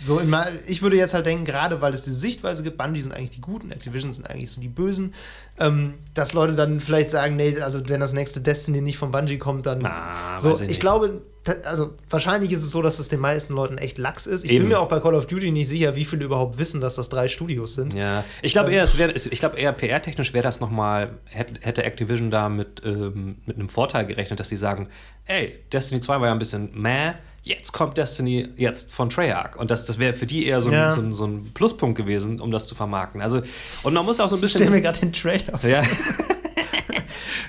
so mal, ich würde jetzt halt denken, gerade weil es diese Sichtweise gibt, Bungie sind eigentlich die Guten, Activision sind eigentlich so die Bösen, ähm, dass Leute dann vielleicht sagen, nee, also wenn das nächste Destiny nicht von Bungie kommt, dann ah, so. Ich, ich glaube, also wahrscheinlich ist es so, dass es den meisten Leuten echt lax ist. Ich Eben. bin mir auch bei Call of Duty nicht sicher, wie viele überhaupt wissen, dass das drei Studios sind. Ja, ich glaube ähm, eher, es wär, ich glaube eher PR-technisch wäre das nochmal, hätte Activision da mit, ähm, mit einem Vorteil gerechnet, dass sie sagen, ey, Destiny 2 war ja ein bisschen meh, jetzt kommt Destiny jetzt von Treyarch. Und das, das wäre für die eher so ein, ja. so, ein, so ein, Pluspunkt gewesen, um das zu vermarkten. Also, und man muss auch so ein bisschen. Ich stelle mir gerade den Trailer vor. Ja.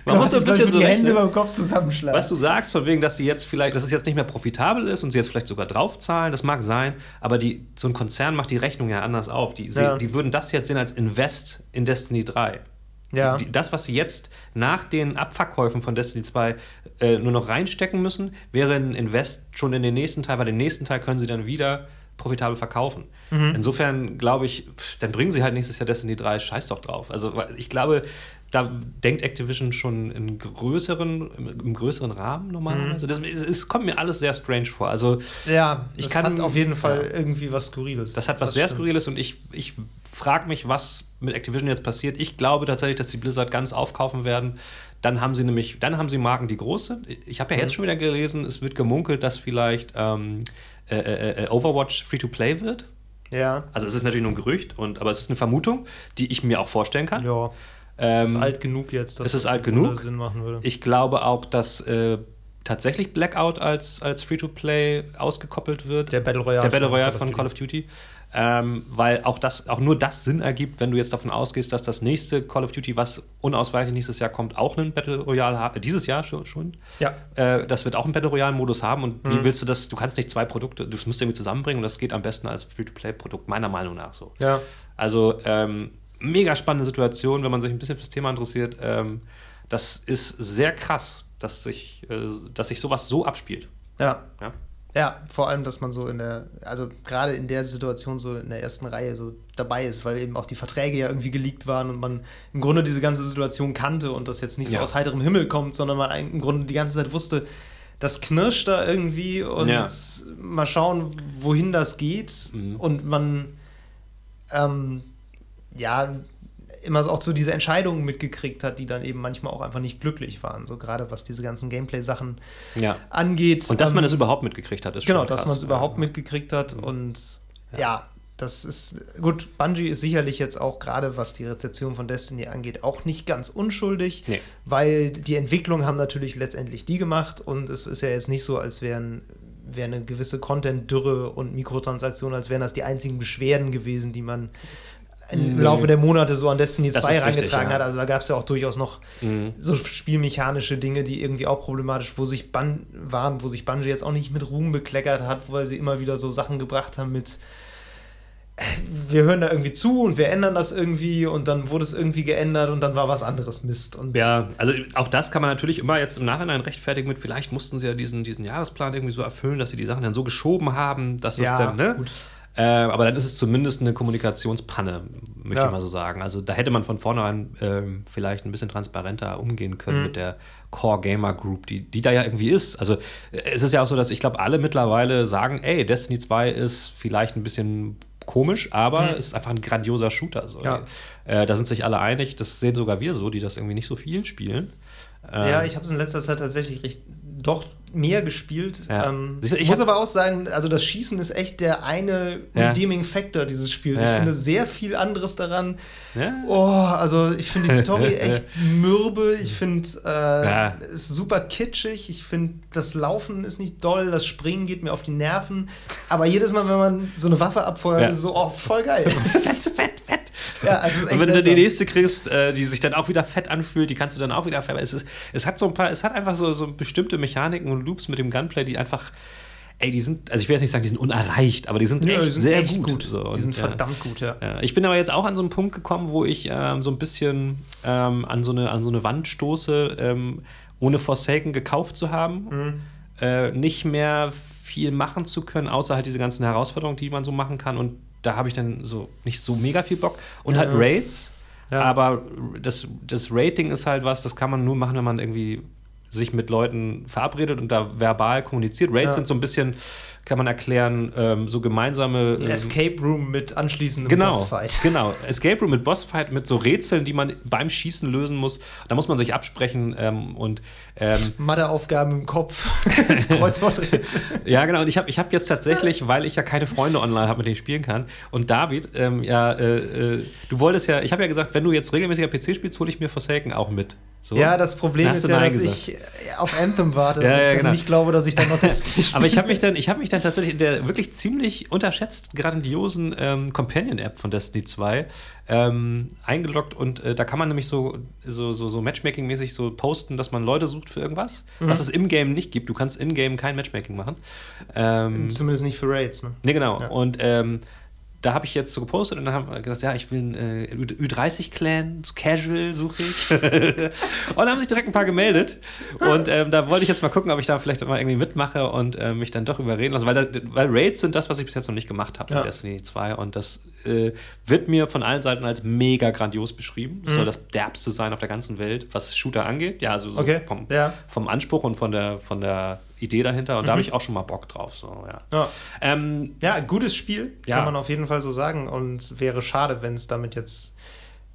Man muss so ein bisschen so die Hände beim Kopf zusammenschlagen. Was du sagst, von wegen, dass sie jetzt vielleicht, dass es jetzt nicht mehr profitabel ist und sie jetzt vielleicht sogar draufzahlen, das mag sein, aber die, so ein Konzern macht die Rechnung ja anders auf. Die, ja. sie, die würden das jetzt sehen als Invest in Destiny 3. Ja. Die, das, was sie jetzt nach den Abverkäufen von Destiny 2 äh, nur noch reinstecken müssen, wäre ein Invest schon in den nächsten Teil, weil den nächsten Teil können sie dann wieder profitabel verkaufen. Mhm. Insofern glaube ich, dann bringen sie halt nächstes Jahr Destiny 3, scheiß doch drauf. Also ich glaube, da denkt Activision schon in größeren, im, größeren Rahmen normalerweise. Mhm. Das, es kommt mir alles sehr strange vor. Also, ja, ich das kann, hat auf jeden Fall ja. irgendwie was Skurriles. Das hat was das sehr stimmt. Skurriles und ich, ich frage mich, was mit Activision jetzt passiert. Ich glaube tatsächlich, dass die Blizzard ganz aufkaufen werden. Dann haben sie nämlich, dann haben sie Marken, die groß sind. Ich habe ja jetzt mhm. schon wieder gelesen, es wird gemunkelt, dass vielleicht ähm, äh, äh, äh Overwatch Free-to-Play wird. Ja. Also es ist natürlich nur ein Gerücht, und, aber es ist eine Vermutung, die ich mir auch vorstellen kann. Ja. Es ist ähm, alt genug jetzt, dass es ist alt genug. Sinn machen würde. Ich glaube auch, dass äh, tatsächlich Blackout als, als Free-to-Play ausgekoppelt wird. Der Battle Royale, Der Battle Royale von, Call of Duty. Ähm, weil auch das, auch nur das Sinn ergibt, wenn du jetzt davon ausgehst, dass das nächste Call of Duty, was unausweichlich nächstes Jahr kommt, auch einen Battle Royale hat. Äh, dieses Jahr schon. schon. Ja. Äh, das wird auch einen Battle Royale-Modus haben. Und mhm. wie willst du das? Du kannst nicht zwei Produkte, du musst irgendwie zusammenbringen und das geht am besten als Free-to-Play-Produkt, meiner Meinung nach so. Ja. Also, ähm, mega spannende Situation, wenn man sich ein bisschen fürs Thema interessiert. Ähm, das ist sehr krass, dass sich, äh, dass sich sowas so abspielt. Ja. ja. Ja, vor allem, dass man so in der, also gerade in der Situation so in der ersten Reihe so dabei ist, weil eben auch die Verträge ja irgendwie geleakt waren und man im Grunde diese ganze Situation kannte und das jetzt nicht so ja. aus heiterem Himmel kommt, sondern man im Grunde die ganze Zeit wusste, das knirscht da irgendwie und ja. mal schauen, wohin das geht mhm. und man ähm, ja, immer auch so diese Entscheidungen mitgekriegt hat, die dann eben manchmal auch einfach nicht glücklich waren. So gerade was diese ganzen Gameplay-Sachen ja. angeht. Und dass ähm, man es überhaupt mitgekriegt hat, ist Genau, dass man es überhaupt mitgekriegt hat. Mhm. Und ja. ja. das ist gut. Bungie ist sicherlich jetzt auch gerade, was die Rezeption von Destiny angeht, auch nicht ganz unschuldig, nee. weil die Entwicklung haben natürlich letztendlich die gemacht und es ist ja jetzt nicht so, als wären wäre eine gewisse Content-Dürre und Mikrotransaktionen, als wären das die einzigen Beschwerden gewesen, die man im Laufe der Monate so an Destiny 2 reingetragen ja. hat. Also da gab es ja auch durchaus noch mhm. so spielmechanische Dinge, die irgendwie auch problematisch wo sich Bun waren, wo sich Bungie jetzt auch nicht mit Ruhm bekleckert hat, weil sie immer wieder so Sachen gebracht haben mit äh, wir hören da irgendwie zu und wir ändern das irgendwie und dann wurde es irgendwie geändert und dann war was anderes Mist. Und ja, also auch das kann man natürlich immer jetzt im Nachhinein rechtfertigen mit, vielleicht mussten sie ja diesen, diesen Jahresplan irgendwie so erfüllen, dass sie die Sachen dann so geschoben haben, dass ja, es dann, ne? Gut. Äh, aber dann ist es zumindest eine Kommunikationspanne, möchte ja. ich mal so sagen. Also da hätte man von vornherein äh, vielleicht ein bisschen transparenter umgehen können mhm. mit der Core Gamer Group, die, die da ja irgendwie ist. Also es ist ja auch so, dass ich glaube, alle mittlerweile sagen, ey, Destiny 2 ist vielleicht ein bisschen komisch, aber mhm. es ist einfach ein grandioser Shooter. So. Ja. Äh, da sind sich alle einig, das sehen sogar wir so, die das irgendwie nicht so viel spielen. ja, ähm, ich habe es in letzter Zeit tatsächlich recht, doch mehr gespielt. Ja. Ähm, ich muss aber auch sagen, also das Schießen ist echt der eine ja. redeeming Factor dieses Spiels. Ja. Ich finde sehr viel anderes daran. Oh, also ich finde die Story echt mürbe. Ich finde äh, es super kitschig. Ich finde das Laufen ist nicht doll, das Springen geht mir auf die Nerven. Aber jedes Mal, wenn man so eine Waffe abfeuert, ist so, oh, voll geil. Ja, also und wenn du die nächste kriegst, äh, die sich dann auch wieder fett anfühlt, die kannst du dann auch wieder fett. Es, ist, es hat so ein paar, es hat einfach so, so bestimmte Mechaniken und Loops mit dem Gunplay, die einfach ey, die sind, also ich will jetzt nicht sagen, die sind unerreicht, aber die sind ja, echt die sind sehr echt gut. gut. So. Die sind und, verdammt gut, ja. ja. Ich bin aber jetzt auch an so einen Punkt gekommen, wo ich ähm, so ein bisschen ähm, an, so eine, an so eine Wand stoße, ähm, ohne Forsaken gekauft zu haben, mhm. äh, nicht mehr viel machen zu können, außer halt diese ganzen Herausforderungen, die man so machen kann. Und da habe ich dann so nicht so mega viel Bock. Und ja. halt Raids. Ja. Aber das, das Rating ist halt was, das kann man nur machen, wenn man irgendwie sich mit Leuten verabredet und da verbal kommuniziert. Raids ja. sind so ein bisschen kann man erklären, ähm, so gemeinsame. Ähm, Escape Room mit anschließendem genau, Bossfight. Genau, Escape Room mit Bossfight, mit so Rätseln, die man beim Schießen lösen muss. Da muss man sich absprechen ähm, und. Ähm, Matheaufgaben im Kopf, Kreuzworträtsel. ja, genau. Und ich habe ich hab jetzt tatsächlich, weil ich ja keine Freunde online habe, mit denen ich spielen kann. Und David, ähm, ja, äh, äh, du wolltest ja, ich habe ja gesagt, wenn du jetzt regelmäßiger PC spielst, hole ich mir Forsaken auch mit. So? Ja, das Problem ist ja, dass gesagt. ich auf Anthem warte ja, ja, genau. und nicht glaube, dass ich dann noch das Aber ich habe mich dann, ich habe mich dann tatsächlich in der wirklich ziemlich unterschätzt grandiosen ähm, Companion-App von Destiny 2 ähm, eingeloggt und äh, da kann man nämlich so, so, so, so Matchmaking-mäßig so posten, dass man Leute sucht für irgendwas, mhm. was es im Game nicht gibt. Du kannst in Game kein Matchmaking machen. Ähm, Zumindest nicht für Raids, ne? Ne, genau. Ja. Und ähm, da habe ich jetzt so gepostet und dann haben wir gesagt, ja, ich will einen äh, Ü30-Clan, so Casual suche ich. und da haben sich direkt ein paar gemeldet. Und ähm, da wollte ich jetzt mal gucken, ob ich da vielleicht mal irgendwie mitmache und äh, mich dann doch überreden lasse. Weil, da, weil Raids sind das, was ich bis jetzt noch nicht gemacht habe ja. in Destiny 2. Und das äh, wird mir von allen Seiten als mega grandios beschrieben. Das mhm. soll das derbste sein auf der ganzen Welt, was Shooter angeht. Ja, also so okay. vom, ja. vom Anspruch und von der, von der Idee dahinter und mhm. da habe ich auch schon mal Bock drauf. So, ja. Ja. Ähm, ja, gutes Spiel, ja. kann man auf jeden Fall so sagen. Und wäre schade, wenn es damit jetzt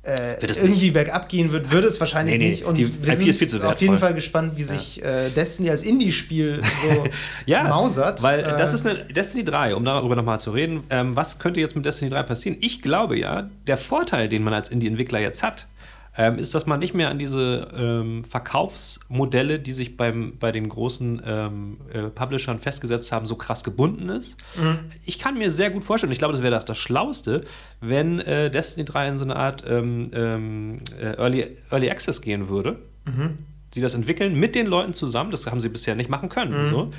äh, irgendwie nicht? bergab gehen wird, würde es wahrscheinlich nee, nee, nicht. Und wir sind auf jeden Fall gespannt, wie sich äh, Destiny als Indie-Spiel so ja, mausert. Weil äh, das ist eine Destiny 3, um darüber nochmal zu reden. Ähm, was könnte jetzt mit Destiny 3 passieren? Ich glaube ja, der Vorteil, den man als Indie-Entwickler jetzt hat, ähm, ist, dass man nicht mehr an diese ähm, Verkaufsmodelle, die sich beim, bei den großen ähm, äh, Publishern festgesetzt haben, so krass gebunden ist. Mhm. Ich kann mir sehr gut vorstellen, ich glaube, das wäre das, das Schlauste, wenn äh, Destiny 3 in so eine Art ähm, ähm, äh, Early, Early Access gehen würde. Mhm sie das entwickeln mit den Leuten zusammen. Das haben sie bisher nicht machen können, mhm, so,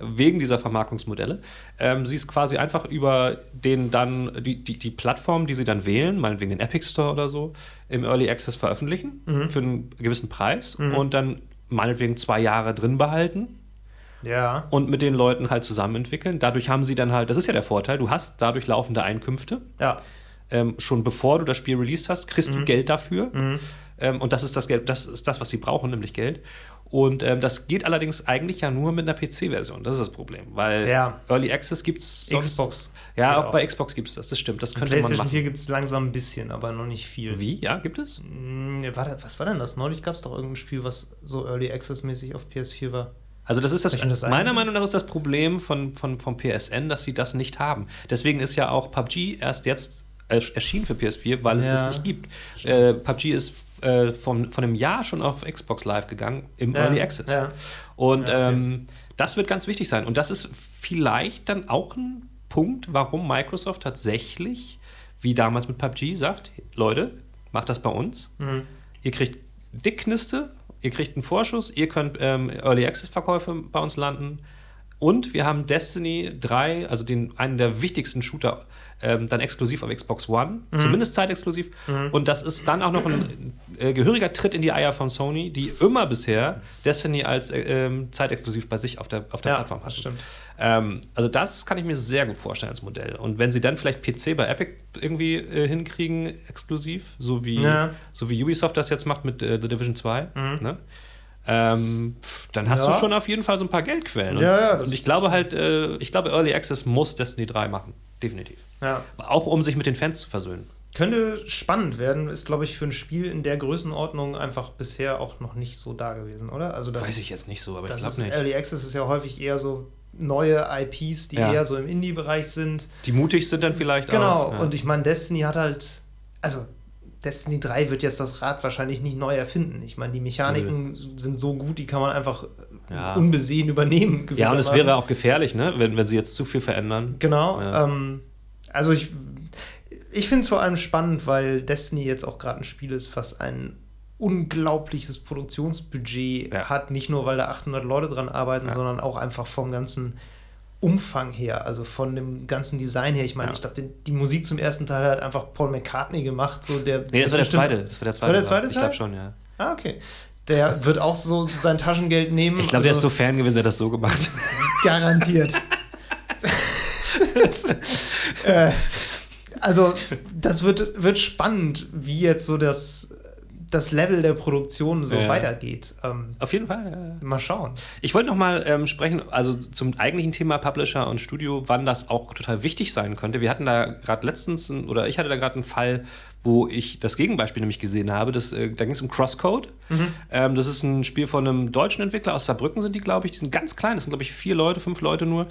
wegen dieser Vermarktungsmodelle. Ähm, sie ist quasi einfach über den dann die, die, die Plattform, die sie dann wählen, meinetwegen den Epic Store oder so, im Early Access veröffentlichen mhm. für einen gewissen Preis mhm. und dann meinetwegen zwei Jahre drin behalten. Ja. Und mit den Leuten halt zusammen entwickeln. Dadurch haben sie dann halt, das ist ja der Vorteil, du hast dadurch laufende Einkünfte. Ja. Ähm, schon bevor du das Spiel released hast, kriegst du mhm. Geld dafür. Mhm. Ähm, und das ist das Geld, das ist das, was sie brauchen, nämlich Geld. Und ähm, das geht allerdings eigentlich ja nur mit einer PC-Version. Das ist das Problem. Weil ja. Early Access gibt es. Xbox. Ja, auch, auch bei Xbox gibt es das. Das stimmt. Das könnte man machen. 4 gibt es langsam ein bisschen, aber noch nicht viel. Wie? Ja, gibt es? Hm, war da, was war denn das? Neulich gab es doch irgendein Spiel, was so Early Access-mäßig auf PS4 war. Also das ist das, das meiner Meinung nach ist das Problem von, von, vom PSN, dass sie das nicht haben. Deswegen ist ja auch PUBG erst jetzt erschienen für PS4, weil es ja, das nicht gibt. Äh, PUBG ist äh, von, von einem Jahr schon auf Xbox Live gegangen, im ja, Early Access. Ja. Und ja, okay. ähm, das wird ganz wichtig sein. Und das ist vielleicht dann auch ein Punkt, warum Microsoft tatsächlich, wie damals mit PUBG, sagt: Leute, macht das bei uns. Mhm. Ihr kriegt Dickkniste, ihr kriegt einen Vorschuss, ihr könnt ähm, Early Access-Verkäufe bei uns landen. Und wir haben Destiny 3, also den, einen der wichtigsten Shooter ähm, dann exklusiv auf Xbox One, mhm. zumindest zeitexklusiv. Mhm. Und das ist dann auch noch ein äh, gehöriger Tritt in die Eier von Sony, die immer bisher Destiny als äh, ähm, zeitexklusiv bei sich auf der, auf der ja, Plattform. Das stimmt. Ähm, also das kann ich mir sehr gut vorstellen als Modell. Und wenn sie dann vielleicht PC bei Epic irgendwie äh, hinkriegen, exklusiv, so wie, ja. so wie Ubisoft das jetzt macht mit äh, The Division 2, mhm. ne? ähm, dann hast ja. du schon auf jeden Fall so ein paar Geldquellen. Und, ja, und ich glaube halt, äh, ich glaube, Early Access muss Destiny 3 machen. Definitiv. Ja. Auch um sich mit den Fans zu versöhnen. Könnte spannend werden, ist, glaube ich, für ein Spiel in der Größenordnung einfach bisher auch noch nicht so da gewesen, oder? Also das, Weiß ich jetzt nicht so, aber ich glaube nicht. Early Access ist ja häufig eher so neue IPs, die ja. eher so im Indie-Bereich sind. Die mutig sind dann vielleicht genau. auch. Genau, ja. und ich meine, Destiny hat halt, also Destiny 3 wird jetzt das Rad wahrscheinlich nicht neu erfinden. Ich meine, die Mechaniken Nö. sind so gut, die kann man einfach ja. unbesehen übernehmen. Ja, und es wäre auch gefährlich, ne? wenn, wenn sie jetzt zu viel verändern. Genau. Ja. Ähm, also ich, ich finde es vor allem spannend, weil Destiny jetzt auch gerade ein Spiel ist, was ein unglaubliches Produktionsbudget ja. hat. Nicht nur, weil da 800 Leute dran arbeiten, sondern auch einfach vom ganzen Umfang her, also von dem ganzen Design her. Ich meine, ich glaube, die, die, Musik zum ersten Teil hat einfach Paul McCartney gemacht. So der, nee, das war der zweite. Das war der zweite, war der zweite Teil? Ich glaube schon, ja. Ah, okay. Der wird auch so sein Taschengeld nehmen. Ich glaube, also, der ist also so Fan gewesen, der hat das so gemacht. Garantiert. äh, also, das wird, wird spannend, wie jetzt so das das Level der Produktion so ja. weitergeht. Ähm, Auf jeden Fall. Ja. Mal schauen. Ich wollte noch mal ähm, sprechen, also zum eigentlichen Thema Publisher und Studio, wann das auch total wichtig sein könnte. Wir hatten da gerade letztens, oder ich hatte da gerade einen Fall, wo ich das Gegenbeispiel nämlich gesehen habe. Das, äh, da ging es um Crosscode. Mhm. Ähm, das ist ein Spiel von einem deutschen Entwickler aus Saarbrücken, sind die, glaube ich. Die sind ganz klein, das sind, glaube ich, vier Leute, fünf Leute nur.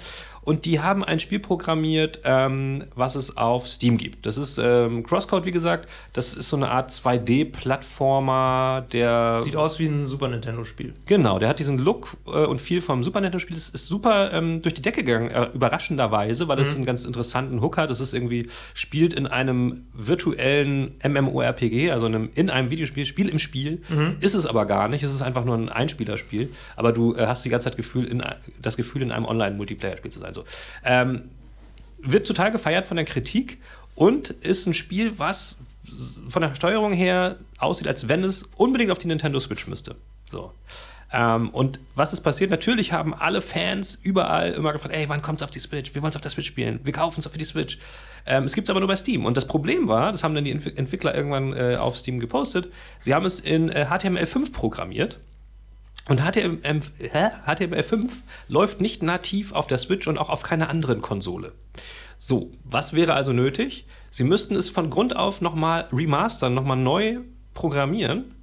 Und die haben ein Spiel programmiert, ähm, was es auf Steam gibt. Das ist ähm, Crosscode, wie gesagt. Das ist so eine Art 2D-Plattformer, der. Sieht aus wie ein Super Nintendo-Spiel. Genau, der hat diesen Look äh, und viel vom Super Nintendo-Spiel. Das ist super ähm, durch die Decke gegangen, äh, überraschenderweise, weil es mhm. einen ganz interessanten Hook hat. Das ist irgendwie, spielt in einem virtuellen MMORPG, also einem, in einem Videospiel, Spiel im Spiel. Mhm. Ist es aber gar nicht. Es ist einfach nur ein Einspielerspiel. Aber du äh, hast die ganze Zeit Gefühl in, das Gefühl, in einem Online-Multiplayer-Spiel zu sein. So. Ähm, wird total gefeiert von der Kritik und ist ein Spiel, was von der Steuerung her aussieht, als wenn es unbedingt auf die Nintendo Switch müsste. So. Ähm, und was ist passiert? Natürlich haben alle Fans überall immer gefragt, ey, wann kommt es auf die Switch? Wir wollen es auf der Switch spielen. Wir kaufen es für die Switch. Ähm, es gibt es aber nur bei Steam. Und das Problem war, das haben dann die Entwickler irgendwann äh, auf Steam gepostet, sie haben es in äh, HTML5 programmiert. Und HTML, äh, HTML5 läuft nicht nativ auf der Switch und auch auf keiner anderen Konsole. So, was wäre also nötig? Sie müssten es von Grund auf nochmal remastern, nochmal neu programmieren,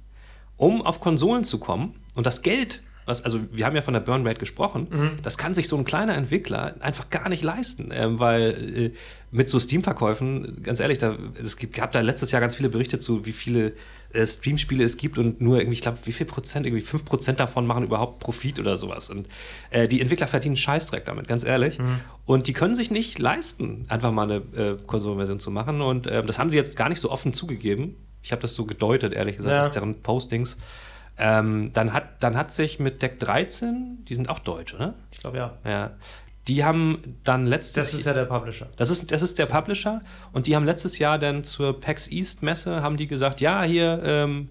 um auf Konsolen zu kommen. Und das Geld, was, also wir haben ja von der Burn Rate gesprochen, mhm. das kann sich so ein kleiner Entwickler einfach gar nicht leisten, äh, weil äh, mit so Steam-Verkäufen, ganz ehrlich, da, es gibt, gab da letztes Jahr ganz viele Berichte zu, wie viele äh, Stream-Spiele es gibt und nur irgendwie, ich glaube, wie viel Prozent, irgendwie fünf Prozent davon machen überhaupt Profit oder sowas. Und äh, die Entwickler verdienen Scheißdreck damit, ganz ehrlich. Mhm. Und die können sich nicht leisten, einfach mal eine äh, Konsolenversion zu machen. Und äh, das haben sie jetzt gar nicht so offen zugegeben. Ich habe das so gedeutet, ehrlich gesagt, ja. aus deren Postings. Ähm, dann, hat, dann hat sich mit Deck 13, die sind auch deutsch, oder? Ich glaube ja. Ja. Die haben dann letztes Das ist ja der Publisher. Das ist, das ist der Publisher. Und die haben letztes Jahr dann zur PAX East Messe, haben die gesagt, ja, hier, ähm,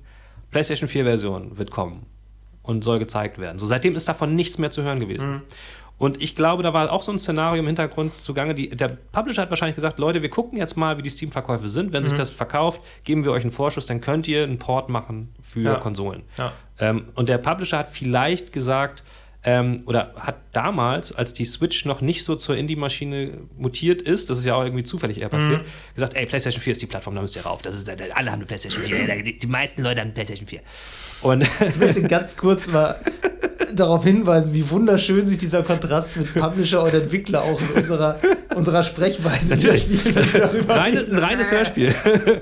PlayStation 4 Version wird kommen und soll gezeigt werden. So, seitdem ist davon nichts mehr zu hören gewesen. Mhm. Und ich glaube, da war auch so ein Szenario im Hintergrund zugange. Die, der Publisher hat wahrscheinlich gesagt: Leute, wir gucken jetzt mal, wie die Steam-Verkäufe sind. Wenn mhm. sich das verkauft, geben wir euch einen Vorschuss, dann könnt ihr einen Port machen für ja. Konsolen. Ja. Ähm, und der Publisher hat vielleicht gesagt, ähm, oder hat damals, als die Switch noch nicht so zur Indie-Maschine mutiert ist, das ist ja auch irgendwie zufällig eher passiert, mhm. gesagt, ey, PlayStation 4 ist die Plattform, da müsst ihr rauf. Das ist, alle haben eine PlayStation 4. Die, die meisten Leute haben eine PlayStation 4. Und ich möchte ganz kurz mal darauf hinweisen, wie wunderschön sich dieser Kontrast mit Publisher und Entwickler auch in unserer, unserer Sprechweise widerspiegelt. Reine, ein reines Hörspiel.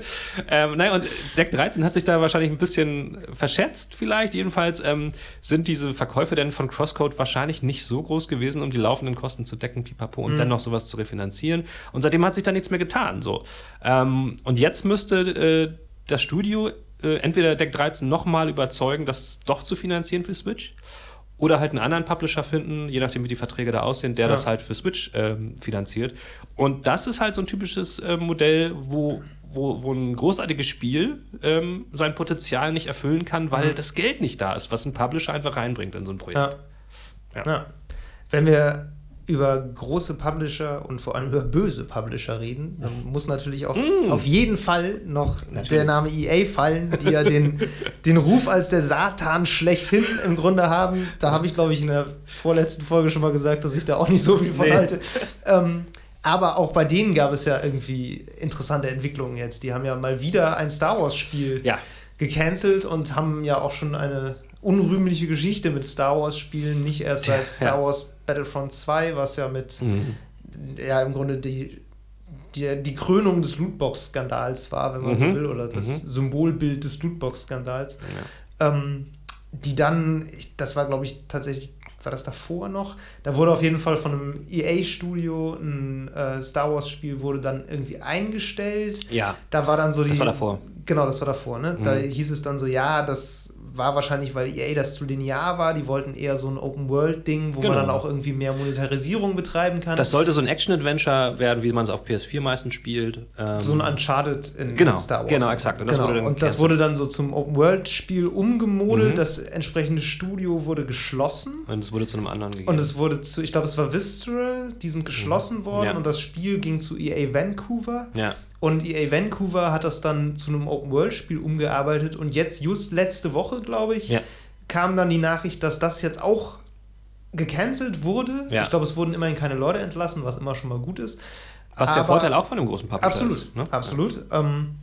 ähm, naja, und Deck 13 hat sich da wahrscheinlich ein bisschen verschätzt, vielleicht. Jedenfalls ähm, sind diese Verkäufe denn von Crosscode wahrscheinlich nicht so groß gewesen, um die laufenden Kosten zu decken, pipapo, und mhm. dann noch sowas zu refinanzieren. Und seitdem hat sich da nichts mehr getan. So. Ähm, und jetzt müsste äh, das Studio äh, entweder Deck 13 nochmal überzeugen, das doch zu finanzieren für Switch oder halt einen anderen Publisher finden, je nachdem, wie die Verträge da aussehen, der ja. das halt für Switch ähm, finanziert. Und das ist halt so ein typisches äh, Modell, wo, wo, wo ein großartiges Spiel ähm, sein Potenzial nicht erfüllen kann, weil mhm. das Geld nicht da ist, was ein Publisher einfach reinbringt in so ein Projekt. Ja. ja. ja. Wenn wir über große Publisher und vor allem über böse Publisher reden, dann muss natürlich auch mm. auf jeden Fall noch natürlich. der Name EA fallen, die ja den, den Ruf als der Satan schlechthin im Grunde haben. Da habe ich, glaube ich, in der vorletzten Folge schon mal gesagt, dass ich da auch nicht so viel von nee. halte. Ähm, aber auch bei denen gab es ja irgendwie interessante Entwicklungen jetzt. Die haben ja mal wieder ein Star Wars-Spiel ja. gecancelt und haben ja auch schon eine unrühmliche Geschichte mit Star Wars-Spielen, nicht erst seit Star. Wars Battlefront 2, was ja mit, mhm. ja, im Grunde die, die, die Krönung des Lootbox-Skandals war, wenn man mhm. so will, oder das mhm. Symbolbild des Lootbox-Skandals. Ja. Ähm, die dann, das war glaube ich tatsächlich, war das davor noch? Da wurde auf jeden Fall von einem EA-Studio ein äh, Star Wars-Spiel wurde dann irgendwie eingestellt. Ja. Da war dann so die. Das war davor. Genau, das war davor, ne? Da mhm. hieß es dann so, ja, das war wahrscheinlich, weil EA das zu linear war. Die wollten eher so ein Open-World-Ding, wo genau. man dann auch irgendwie mehr Monetarisierung betreiben kann. Das sollte so ein Action-Adventure werden, wie man es auf PS4 meistens spielt. Ähm so ein Uncharted in, genau, Star Wars. Genau, exakt. Und das, genau. Wurde, dann und das wurde dann so zum Open-World-Spiel umgemodelt. Mhm. Das entsprechende Studio wurde geschlossen. Und es wurde zu einem anderen gegeben. Und es wurde zu, ich glaube, es war Visceral, die sind geschlossen mhm. worden. Ja. Und das Spiel ging zu EA Vancouver. Ja. Und EA Vancouver hat das dann zu einem Open-World-Spiel umgearbeitet. Und jetzt, just letzte Woche, glaube ich, ja. kam dann die Nachricht, dass das jetzt auch gecancelt wurde. Ja. Ich glaube, es wurden immerhin keine Leute entlassen, was immer schon mal gut ist. Was aber der Vorteil auch von einem großen Publisher absolut, ist. Ne? Absolut. Ja. Ähm,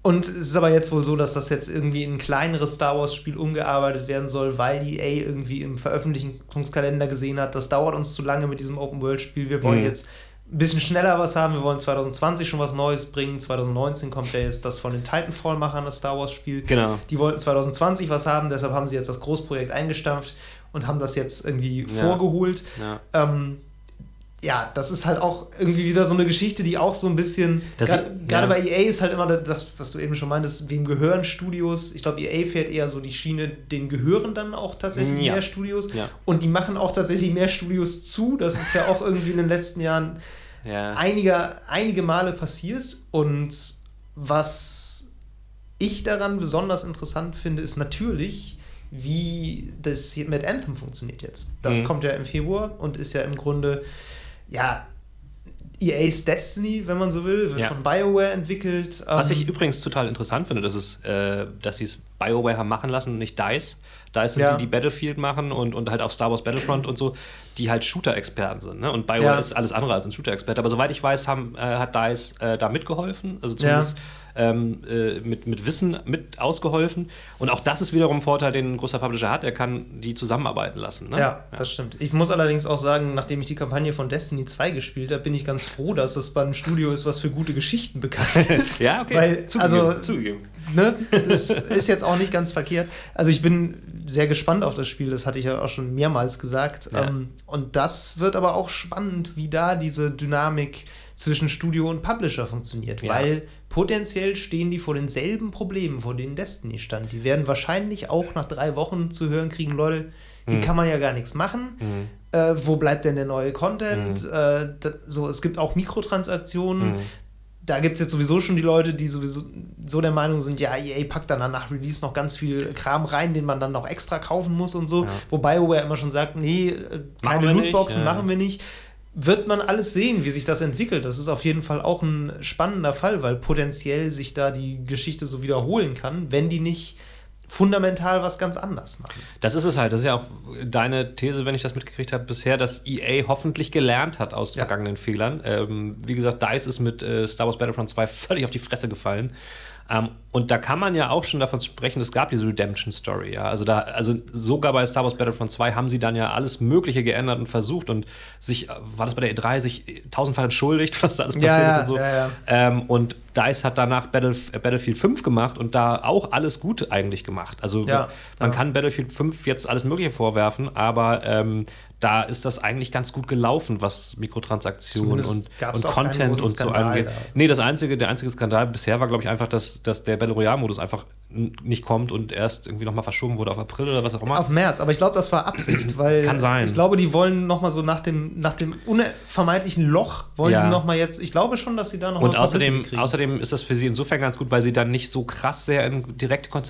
und es ist aber jetzt wohl so, dass das jetzt irgendwie in ein kleineres Star Wars-Spiel umgearbeitet werden soll, weil EA irgendwie im Veröffentlichungskalender gesehen hat, das dauert uns zu lange mit diesem Open-World-Spiel. Wir wollen mhm. jetzt ein bisschen schneller was haben. Wir wollen 2020 schon was Neues bringen. 2019 kommt ja jetzt das von den Titanfall-Machern, das Star Wars-Spiel. Genau. Die wollten 2020 was haben, deshalb haben sie jetzt das Großprojekt eingestampft und haben das jetzt irgendwie ja. vorgeholt. Ja. Ähm, ja, das ist halt auch irgendwie wieder so eine Geschichte, die auch so ein bisschen. Gerade ja. bei EA ist halt immer das, was du eben schon meintest, wem gehören Studios. Ich glaube, EA fährt eher so die Schiene, denen gehören dann auch tatsächlich ja. mehr Studios. Ja. Und die machen auch tatsächlich mehr Studios zu. Das ist ja auch irgendwie in den letzten Jahren ja. einige, einige Male passiert. Und was ich daran besonders interessant finde, ist natürlich, wie das mit Anthem funktioniert jetzt. Das mhm. kommt ja im Februar und ist ja im Grunde, ja, EA's Destiny, wenn man so will, wird ja. von BioWare entwickelt. Was ich ähm, übrigens total interessant finde, dass, es, äh, dass sie es BioWare haben machen lassen und nicht DICE. DICE sind ja. die, die Battlefield machen und, und halt auch Star Wars Battlefront und so, die halt Shooter-Experten sind. Ne? Und BioWare ja. ist alles andere als ein Shooter-Experte. Aber soweit ich weiß, haben, äh, hat DICE äh, da mitgeholfen. Also zumindest ähm, äh, mit, mit Wissen mit ausgeholfen. Und auch das ist wiederum ein Vorteil, den ein großer Publisher hat. Er kann die zusammenarbeiten lassen. Ne? Ja, ja, das stimmt. Ich muss allerdings auch sagen, nachdem ich die Kampagne von Destiny 2 gespielt habe, bin ich ganz froh, dass das bei einem Studio ist, was für gute Geschichten bekannt ist. ja, okay. Weil, zugegeben, also, zugegeben. Ne, das ist jetzt auch nicht ganz verkehrt. Also ich bin sehr gespannt auf das Spiel, das hatte ich ja auch schon mehrmals gesagt. Ja. Ähm, und das wird aber auch spannend, wie da diese Dynamik zwischen Studio und Publisher funktioniert, ja. weil potenziell stehen die vor denselben Problemen, vor denen Destiny stand. Die werden wahrscheinlich auch nach drei Wochen zu hören kriegen, Leute, hier mhm. kann man ja gar nichts machen. Mhm. Äh, wo bleibt denn der neue Content? Mhm. Äh, da, so, es gibt auch Mikrotransaktionen. Mhm. Da gibt es jetzt sowieso schon die Leute, die sowieso so der Meinung sind, ja, EA packt dann nach Release noch ganz viel Kram rein, den man dann noch extra kaufen muss und so. Ja. Wobei BioWare immer schon sagt, nee, äh, keine Lootboxen ja. machen wir nicht wird man alles sehen, wie sich das entwickelt. Das ist auf jeden Fall auch ein spannender Fall, weil potenziell sich da die Geschichte so wiederholen kann, wenn die nicht fundamental was ganz anders machen. Das ist es halt. Das ist ja auch deine These, wenn ich das mitgekriegt habe, bisher, dass EA hoffentlich gelernt hat aus ja. vergangenen Fehlern. Ähm, wie gesagt, DICE ist mit äh, Star Wars Battlefront 2 völlig auf die Fresse gefallen. Ähm, und da kann man ja auch schon davon sprechen, es gab diese Redemption Story, ja. Also da, also sogar bei Star Wars Battlefront 2 haben sie dann ja alles Mögliche geändert und versucht und sich, war das bei der E3, sich tausendfach entschuldigt, was da alles passiert ja, ist und so. Ja. Ähm, und DICE hat danach Battle, äh, Battlefield 5 gemacht und da auch alles Gute eigentlich gemacht. Also man kann Battlefield 5 jetzt alles Mögliche vorwerfen, aber ähm, da ist das eigentlich ganz gut gelaufen, was Mikrotransaktionen und, und Content und so angeht. Nee, das einzige, der einzige Skandal bisher war, glaube ich, einfach, dass, dass der Battle Royale-Modus einfach nicht kommt und erst irgendwie nochmal verschoben wurde auf April oder was auch immer. Auf März, aber ich glaube, das war Absicht, weil Kann sein. ich glaube, die wollen nochmal so nach dem, nach dem unvermeidlichen Loch, wollen ja. sie nochmal jetzt, ich glaube schon, dass sie da nochmal Und außerdem, außerdem ist das für sie insofern ganz gut, weil sie dann nicht so krass sehr in direkte Kon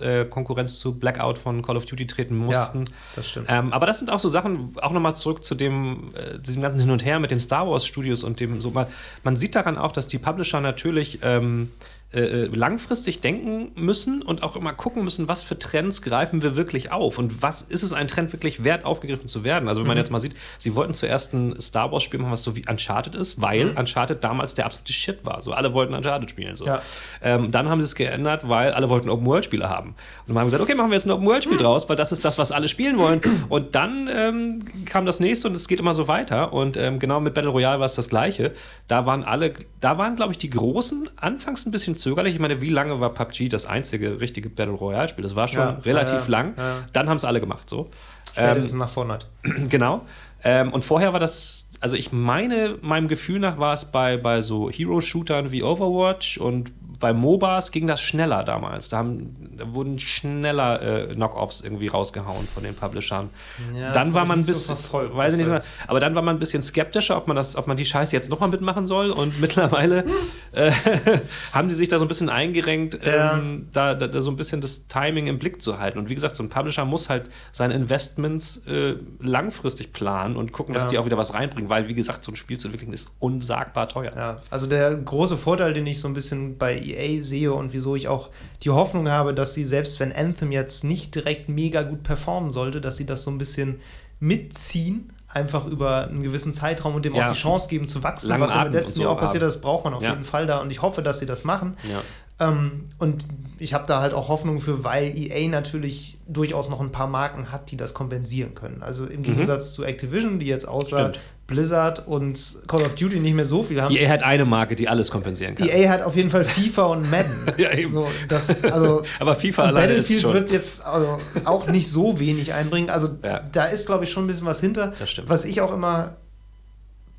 äh, Konkurrenz zu Blackout von Call of Duty treten mussten. Ja, das stimmt. Ähm, aber das sind auch so Sachen, auch nochmal zurück zu dem, äh, diesem ganzen Hin und Her mit den Star Wars Studios und dem so, man, man sieht daran auch, dass die Publisher natürlich ähm, äh, äh, langfristig denken müssen und auch immer gucken müssen, was für Trends greifen wir wirklich auf und was ist es ein Trend wirklich wert, aufgegriffen zu werden. Also wenn mhm. man jetzt mal sieht, sie wollten zuerst ein Star Wars Spiel machen, was so wie Uncharted ist, weil mhm. Uncharted damals der absolute Shit war. So alle wollten Uncharted spielen. So. Ja. Ähm, dann haben sie es geändert, weil alle wollten Open World Spiele haben. Und dann haben gesagt, okay, machen wir jetzt ein Open World Spiel mhm. draus, weil das ist das, was alle spielen wollen. Und dann ähm, kam das nächste und es geht immer so weiter. Und ähm, genau mit Battle Royale war es das Gleiche. Da waren alle, da waren glaube ich die Großen anfangs ein bisschen zögerlich. Ich meine, wie lange war PUBG das einzige richtige Battle Royale-Spiel? Das war schon ja, relativ ja, lang. Dann haben es alle gemacht. So. Spätestens ähm, nach Fortnite. Genau. Ähm, und vorher war das, also ich meine, meinem Gefühl nach war es bei, bei so Hero-Shootern wie Overwatch und bei MOBAs ging das schneller damals. Da, haben, da wurden schneller äh, Knockoffs irgendwie rausgehauen von den Publishern. Ja, dann war man ein bisschen, so weiß ich nicht mehr, aber dann war man ein bisschen skeptischer, ob man das, ob man die Scheiße jetzt nochmal mitmachen soll. Und mittlerweile äh, haben die sich da so ein bisschen eingerenkt, ja. ähm, da, da, da, so ein bisschen das Timing im Blick zu halten. Und wie gesagt, so ein Publisher muss halt seine Investments äh, langfristig planen und gucken, dass ja. die auch wieder was reinbringen, weil wie gesagt, so ein Spiel zu entwickeln ist unsagbar teuer. Ja, also der große Vorteil, den ich so ein bisschen bei EA sehe und wieso ich auch die Hoffnung habe, dass sie, selbst wenn Anthem jetzt nicht direkt mega gut performen sollte, dass sie das so ein bisschen mitziehen, einfach über einen gewissen Zeitraum und dem ja. auch die Chance geben zu wachsen, was mit Destiny so auch passiert, das braucht man auf ja. jeden Fall da und ich hoffe, dass sie das machen. Ja. Ähm, und ich habe da halt auch Hoffnung für, weil EA natürlich durchaus noch ein paar Marken hat, die das kompensieren können. Also im mhm. Gegensatz zu Activision, die jetzt außer Stimmt. Blizzard und Call of Duty nicht mehr so viel haben. EA hat eine Marke, die alles kompensieren kann. EA hat auf jeden Fall FIFA und Madden. ja, eben. So, das, also, Aber FIFA alleine Battlefield ist schon wird jetzt also auch nicht so wenig einbringen. Also ja. da ist, glaube ich, schon ein bisschen was hinter. Das stimmt. Was ich auch immer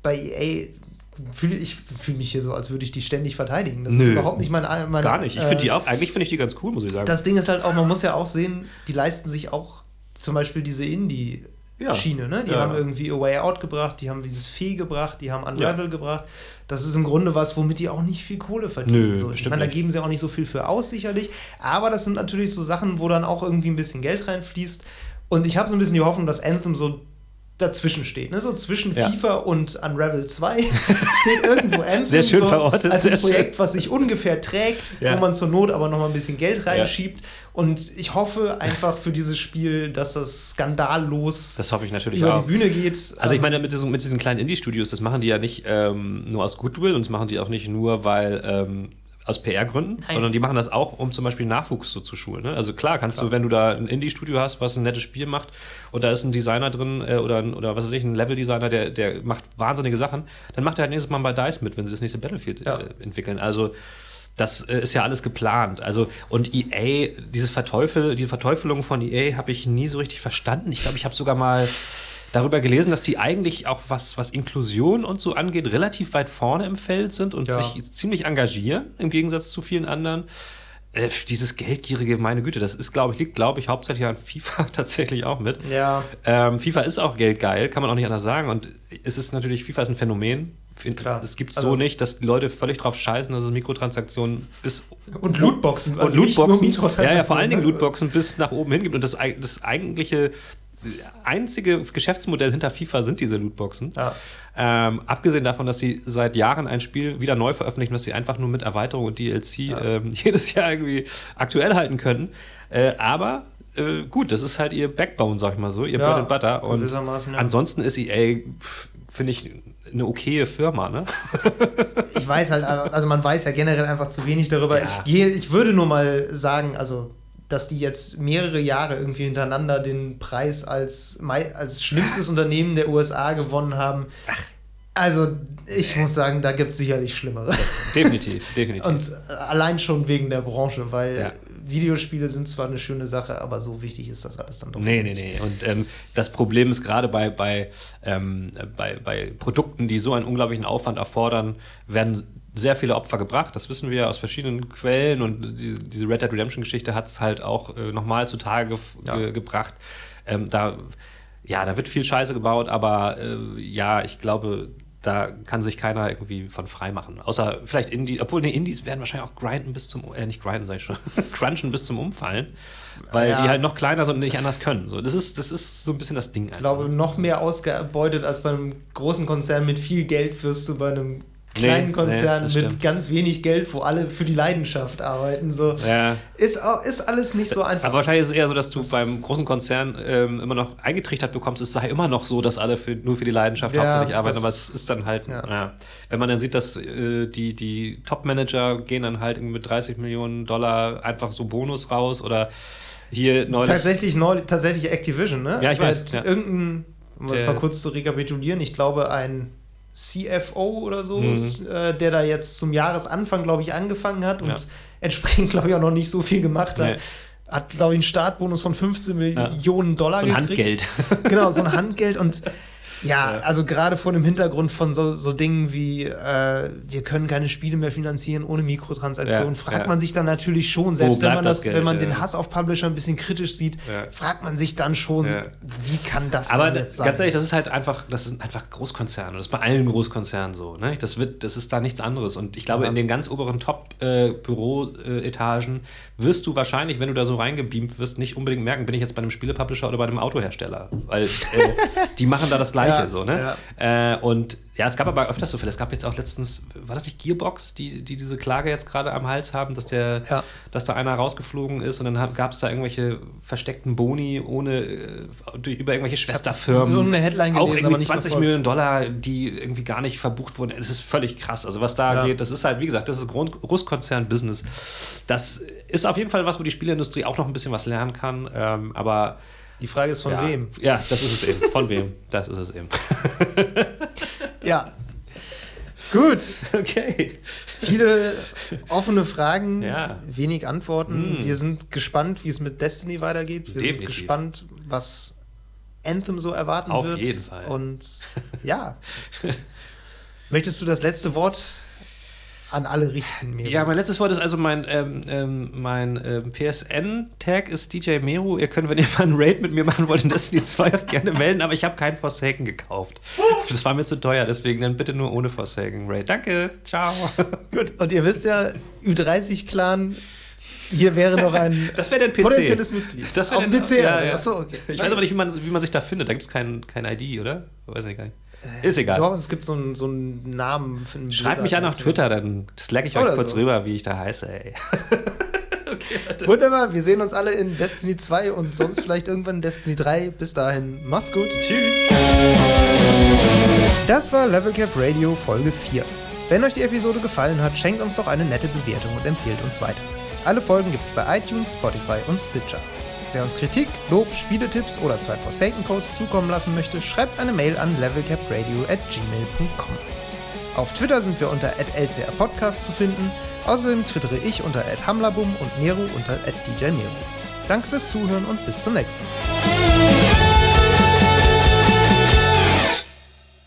bei EA fühle ich fühle mich hier so, als würde ich die ständig verteidigen. Das Nö, ist überhaupt nicht mein, mein Gar nicht. Ich finde die auch, eigentlich finde ich die ganz cool, muss ich sagen. Das Ding ist halt auch, man muss ja auch sehen, die leisten sich auch zum Beispiel diese Indie- ja. Schiene. Ne? Die ja. haben irgendwie A Way Out gebracht, die haben dieses Fee gebracht, die haben Unravel ja. gebracht. Das ist im Grunde was, womit die auch nicht viel Kohle verdienen. Nö, so. Ich meine, da geben sie auch nicht so viel für aus, sicherlich. Aber das sind natürlich so Sachen, wo dann auch irgendwie ein bisschen Geld reinfließt. Und ich habe so ein bisschen die Hoffnung, dass Anthem so dazwischen steht. Ne? So zwischen ja. FIFA und Unravel 2 steht irgendwo Anthem. Sehr schön so verortet. Als ein Projekt, schön. was sich ungefähr trägt, ja. wo man zur Not aber noch mal ein bisschen Geld reinschiebt. Ja. Und ich hoffe einfach für dieses Spiel, dass das skandallos das hoffe ich natürlich über auch. die Bühne geht. Also ich meine, mit diesen, mit diesen kleinen Indie-Studios, das machen die ja nicht ähm, nur aus Goodwill und das machen die auch nicht nur, weil ähm, aus PR-Gründen, sondern die machen das auch, um zum Beispiel Nachwuchs so zu schulen. Ne? Also klar, kannst klar. du, wenn du da ein Indie-Studio hast, was ein nettes Spiel macht und da ist ein Designer drin äh, oder, oder was weiß ich, ein Level-Designer, der, der macht wahnsinnige Sachen, dann macht er halt nächstes Mal bei DICE mit, wenn sie das nächste Battlefield ja. äh, entwickeln. Also das äh, ist ja alles geplant. Also, und EA, dieses Verteufel, diese Verteufelung von EA habe ich nie so richtig verstanden. Ich glaube, ich habe sogar mal darüber gelesen, dass die eigentlich auch was, was Inklusion und so angeht, relativ weit vorne im Feld sind und ja. sich ziemlich engagieren, im Gegensatz zu vielen anderen. Äh, dieses Geldgierige, meine Güte, das ist, glaube ich, liegt, glaube ich, hauptsächlich an FIFA tatsächlich auch mit. Ja. Ähm, FIFA ist auch geldgeil, kann man auch nicht anders sagen. Und es ist natürlich, FIFA ist ein Phänomen. Klar. Es gibt also, so nicht, dass die Leute völlig drauf scheißen, dass es Mikrotransaktionen bis. Und Lootboxen. Also und Lootboxen. Ja, ja, vor allen Dingen Lootboxen bis nach oben hin gibt. Und das, das eigentliche einzige Geschäftsmodell hinter FIFA sind diese Lootboxen. Ja. Ähm, abgesehen davon, dass sie seit Jahren ein Spiel wieder neu veröffentlichen, was sie einfach nur mit Erweiterung und DLC ja. ähm, jedes Jahr irgendwie aktuell halten können. Äh, aber äh, gut, das ist halt ihr Backbone, sag ich mal so, ihr ja, Bread and Butter. Und ansonsten ist EA, finde ich, eine okaye Firma, ne? ich weiß halt, also man weiß ja generell einfach zu wenig darüber. Ich, gehe, ich würde nur mal sagen, also dass die jetzt mehrere Jahre irgendwie hintereinander den Preis als, als schlimmstes Unternehmen der USA gewonnen haben. Also, ich muss sagen, da gibt es sicherlich Schlimmeres. Definitiv, definitiv. Und allein schon wegen der Branche, weil ja. Videospiele sind zwar eine schöne Sache, aber so wichtig ist das alles dann doch nee, nicht. Nee, nee, nee. Und ähm, das Problem ist gerade bei, bei, ähm, bei, bei Produkten, die so einen unglaublichen Aufwand erfordern, werden sehr viele Opfer gebracht. Das wissen wir aus verschiedenen Quellen und die, diese Red Dead Redemption-Geschichte hat es halt auch äh, nochmal zutage ja. ge gebracht. Ähm, da, ja, da wird viel Scheiße gebaut, aber äh, ja, ich glaube, da kann sich keiner irgendwie von frei machen. Außer vielleicht Indie, obwohl die Indies werden wahrscheinlich auch grinden bis zum, äh, nicht grinden, sag ich schon, crunchen bis zum Umfallen, weil ja. die halt noch kleiner sind und nicht anders können. So, das, ist, das ist so ein bisschen das Ding. Ich glaube, noch mehr ausgebeutet als bei einem großen Konzern mit viel Geld wirst du bei einem kleinen Konzern nee, mit ganz wenig Geld, wo alle für die Leidenschaft arbeiten. So. Ja. Ist, ist alles nicht so einfach. Aber wahrscheinlich ist es eher so, dass du das beim großen Konzern ähm, immer noch eingetrichtert bekommst, es sei immer noch so, dass alle für, nur für die Leidenschaft ja, hauptsächlich arbeiten. Aber es ist dann halt, ja. ja. wenn man dann sieht, dass äh, die, die Top-Manager gehen dann halt mit 30 Millionen Dollar einfach so Bonus raus oder hier neulich. Tatsächlich, neulich, tatsächlich Activision, ne? Ja, ich weiß. Ja. Irgendein, um das mal kurz zu rekapitulieren, ich glaube, ein CFO oder so, mhm. äh, der da jetzt zum Jahresanfang, glaube ich, angefangen hat und ja. entsprechend, glaube ich, auch noch nicht so viel gemacht hat. Nee. Hat, glaube ich, einen Startbonus von 15 Millionen Dollar so ein gekriegt. Handgeld. genau, so ein Handgeld und ja, also gerade vor dem Hintergrund von so, so Dingen wie, äh, wir können keine Spiele mehr finanzieren ohne Mikrotransaktionen, ja, fragt man sich dann natürlich schon, selbst wenn man, das, das wenn man den Hass auf Publisher ein bisschen kritisch sieht, fragt man sich dann schon, wie kann das Aber jetzt sein? Aber ganz ehrlich, das ist halt einfach, das sind einfach Großkonzerne. Das ist bei allen Großkonzernen so. Ne? Das, wird, das ist da nichts anderes. Und ich glaube, in den ganz oberen Top-Büro-Etagen äh, wirst du wahrscheinlich, wenn du da so reingebeamt wirst, nicht unbedingt merken, bin ich jetzt bei einem Spielepublisher oder bei einem Autohersteller. Weil äh, die machen da das Gleiche. Ja, so, ne? Ja. Äh, und ja, es gab aber öfters so Fälle. Es gab jetzt auch letztens, war das nicht Gearbox, die, die diese Klage jetzt gerade am Hals haben, dass, der, ja. dass da einer rausgeflogen ist und dann gab es da irgendwelche versteckten Boni ohne, äh, über irgendwelche Schwesterfirmen. Headline gelesen, auch irgendwie 20 Millionen Dollar, die irgendwie gar nicht verbucht wurden. Es ist völlig krass. Also was da ja. geht, das ist halt, wie gesagt, das ist Großkonzern-Business. Das ist auf jeden Fall was, wo die Spielindustrie auch noch ein bisschen was lernen kann. Ähm, aber die Frage ist von ja. wem? Ja, das ist es eben. Von wem? Das ist es eben. ja. Gut. Okay. Viele offene Fragen, ja. wenig Antworten. Mm. Wir sind gespannt, wie es mit Destiny weitergeht. Wir Definitiv. sind gespannt, was Anthem so erwarten Auf wird. Auf jeden Fall. Und ja. Möchtest du das letzte Wort an alle richten. Meru. Ja, mein letztes Wort ist also mein, ähm, ähm, mein ähm, PSN-Tag ist DJ Meru. Ihr könnt, wenn ihr mal einen Raid mit mir machen wollt, in Destiny 2 auch gerne melden, aber ich habe keinen Forsaken gekauft. Das war mir zu teuer, deswegen dann bitte nur ohne Forsaken Raid. Danke, ciao. Gut, und ihr wisst ja, Ü30-Clan hier wäre noch ein das dein PC. potenzielles Mitglied. Das wäre PC. Ja, ja. Achso, okay. Ich weiß aber nicht, wie man, wie man sich da findet. Da gibt es kein, kein ID, oder? Weiß ich gar nicht. Äh, ist egal. Doch, es gibt so einen, so einen Namen. Für einen Schreibt mich an auf Twitter, dann slack ich euch Oder kurz so. rüber, wie ich da heiße, ey. okay, Wunderbar, wir sehen uns alle in Destiny 2 und sonst vielleicht irgendwann in Destiny 3. Bis dahin, macht's gut. Tschüss. Das war Level Cap Radio Folge 4. Wenn euch die Episode gefallen hat, schenkt uns doch eine nette Bewertung und empfehlt uns weiter. Alle Folgen gibt's bei iTunes, Spotify und Stitcher. Wer uns Kritik, Lob, Spieletipps oder zwei Forsaken Codes zukommen lassen möchte, schreibt eine Mail an levelcapradio at gmail.com. Auf Twitter sind wir unter lcrpodcast zu finden. Außerdem twittere ich unter hamlabum und Nero unter djmeru. Danke fürs Zuhören und bis zum nächsten Mal.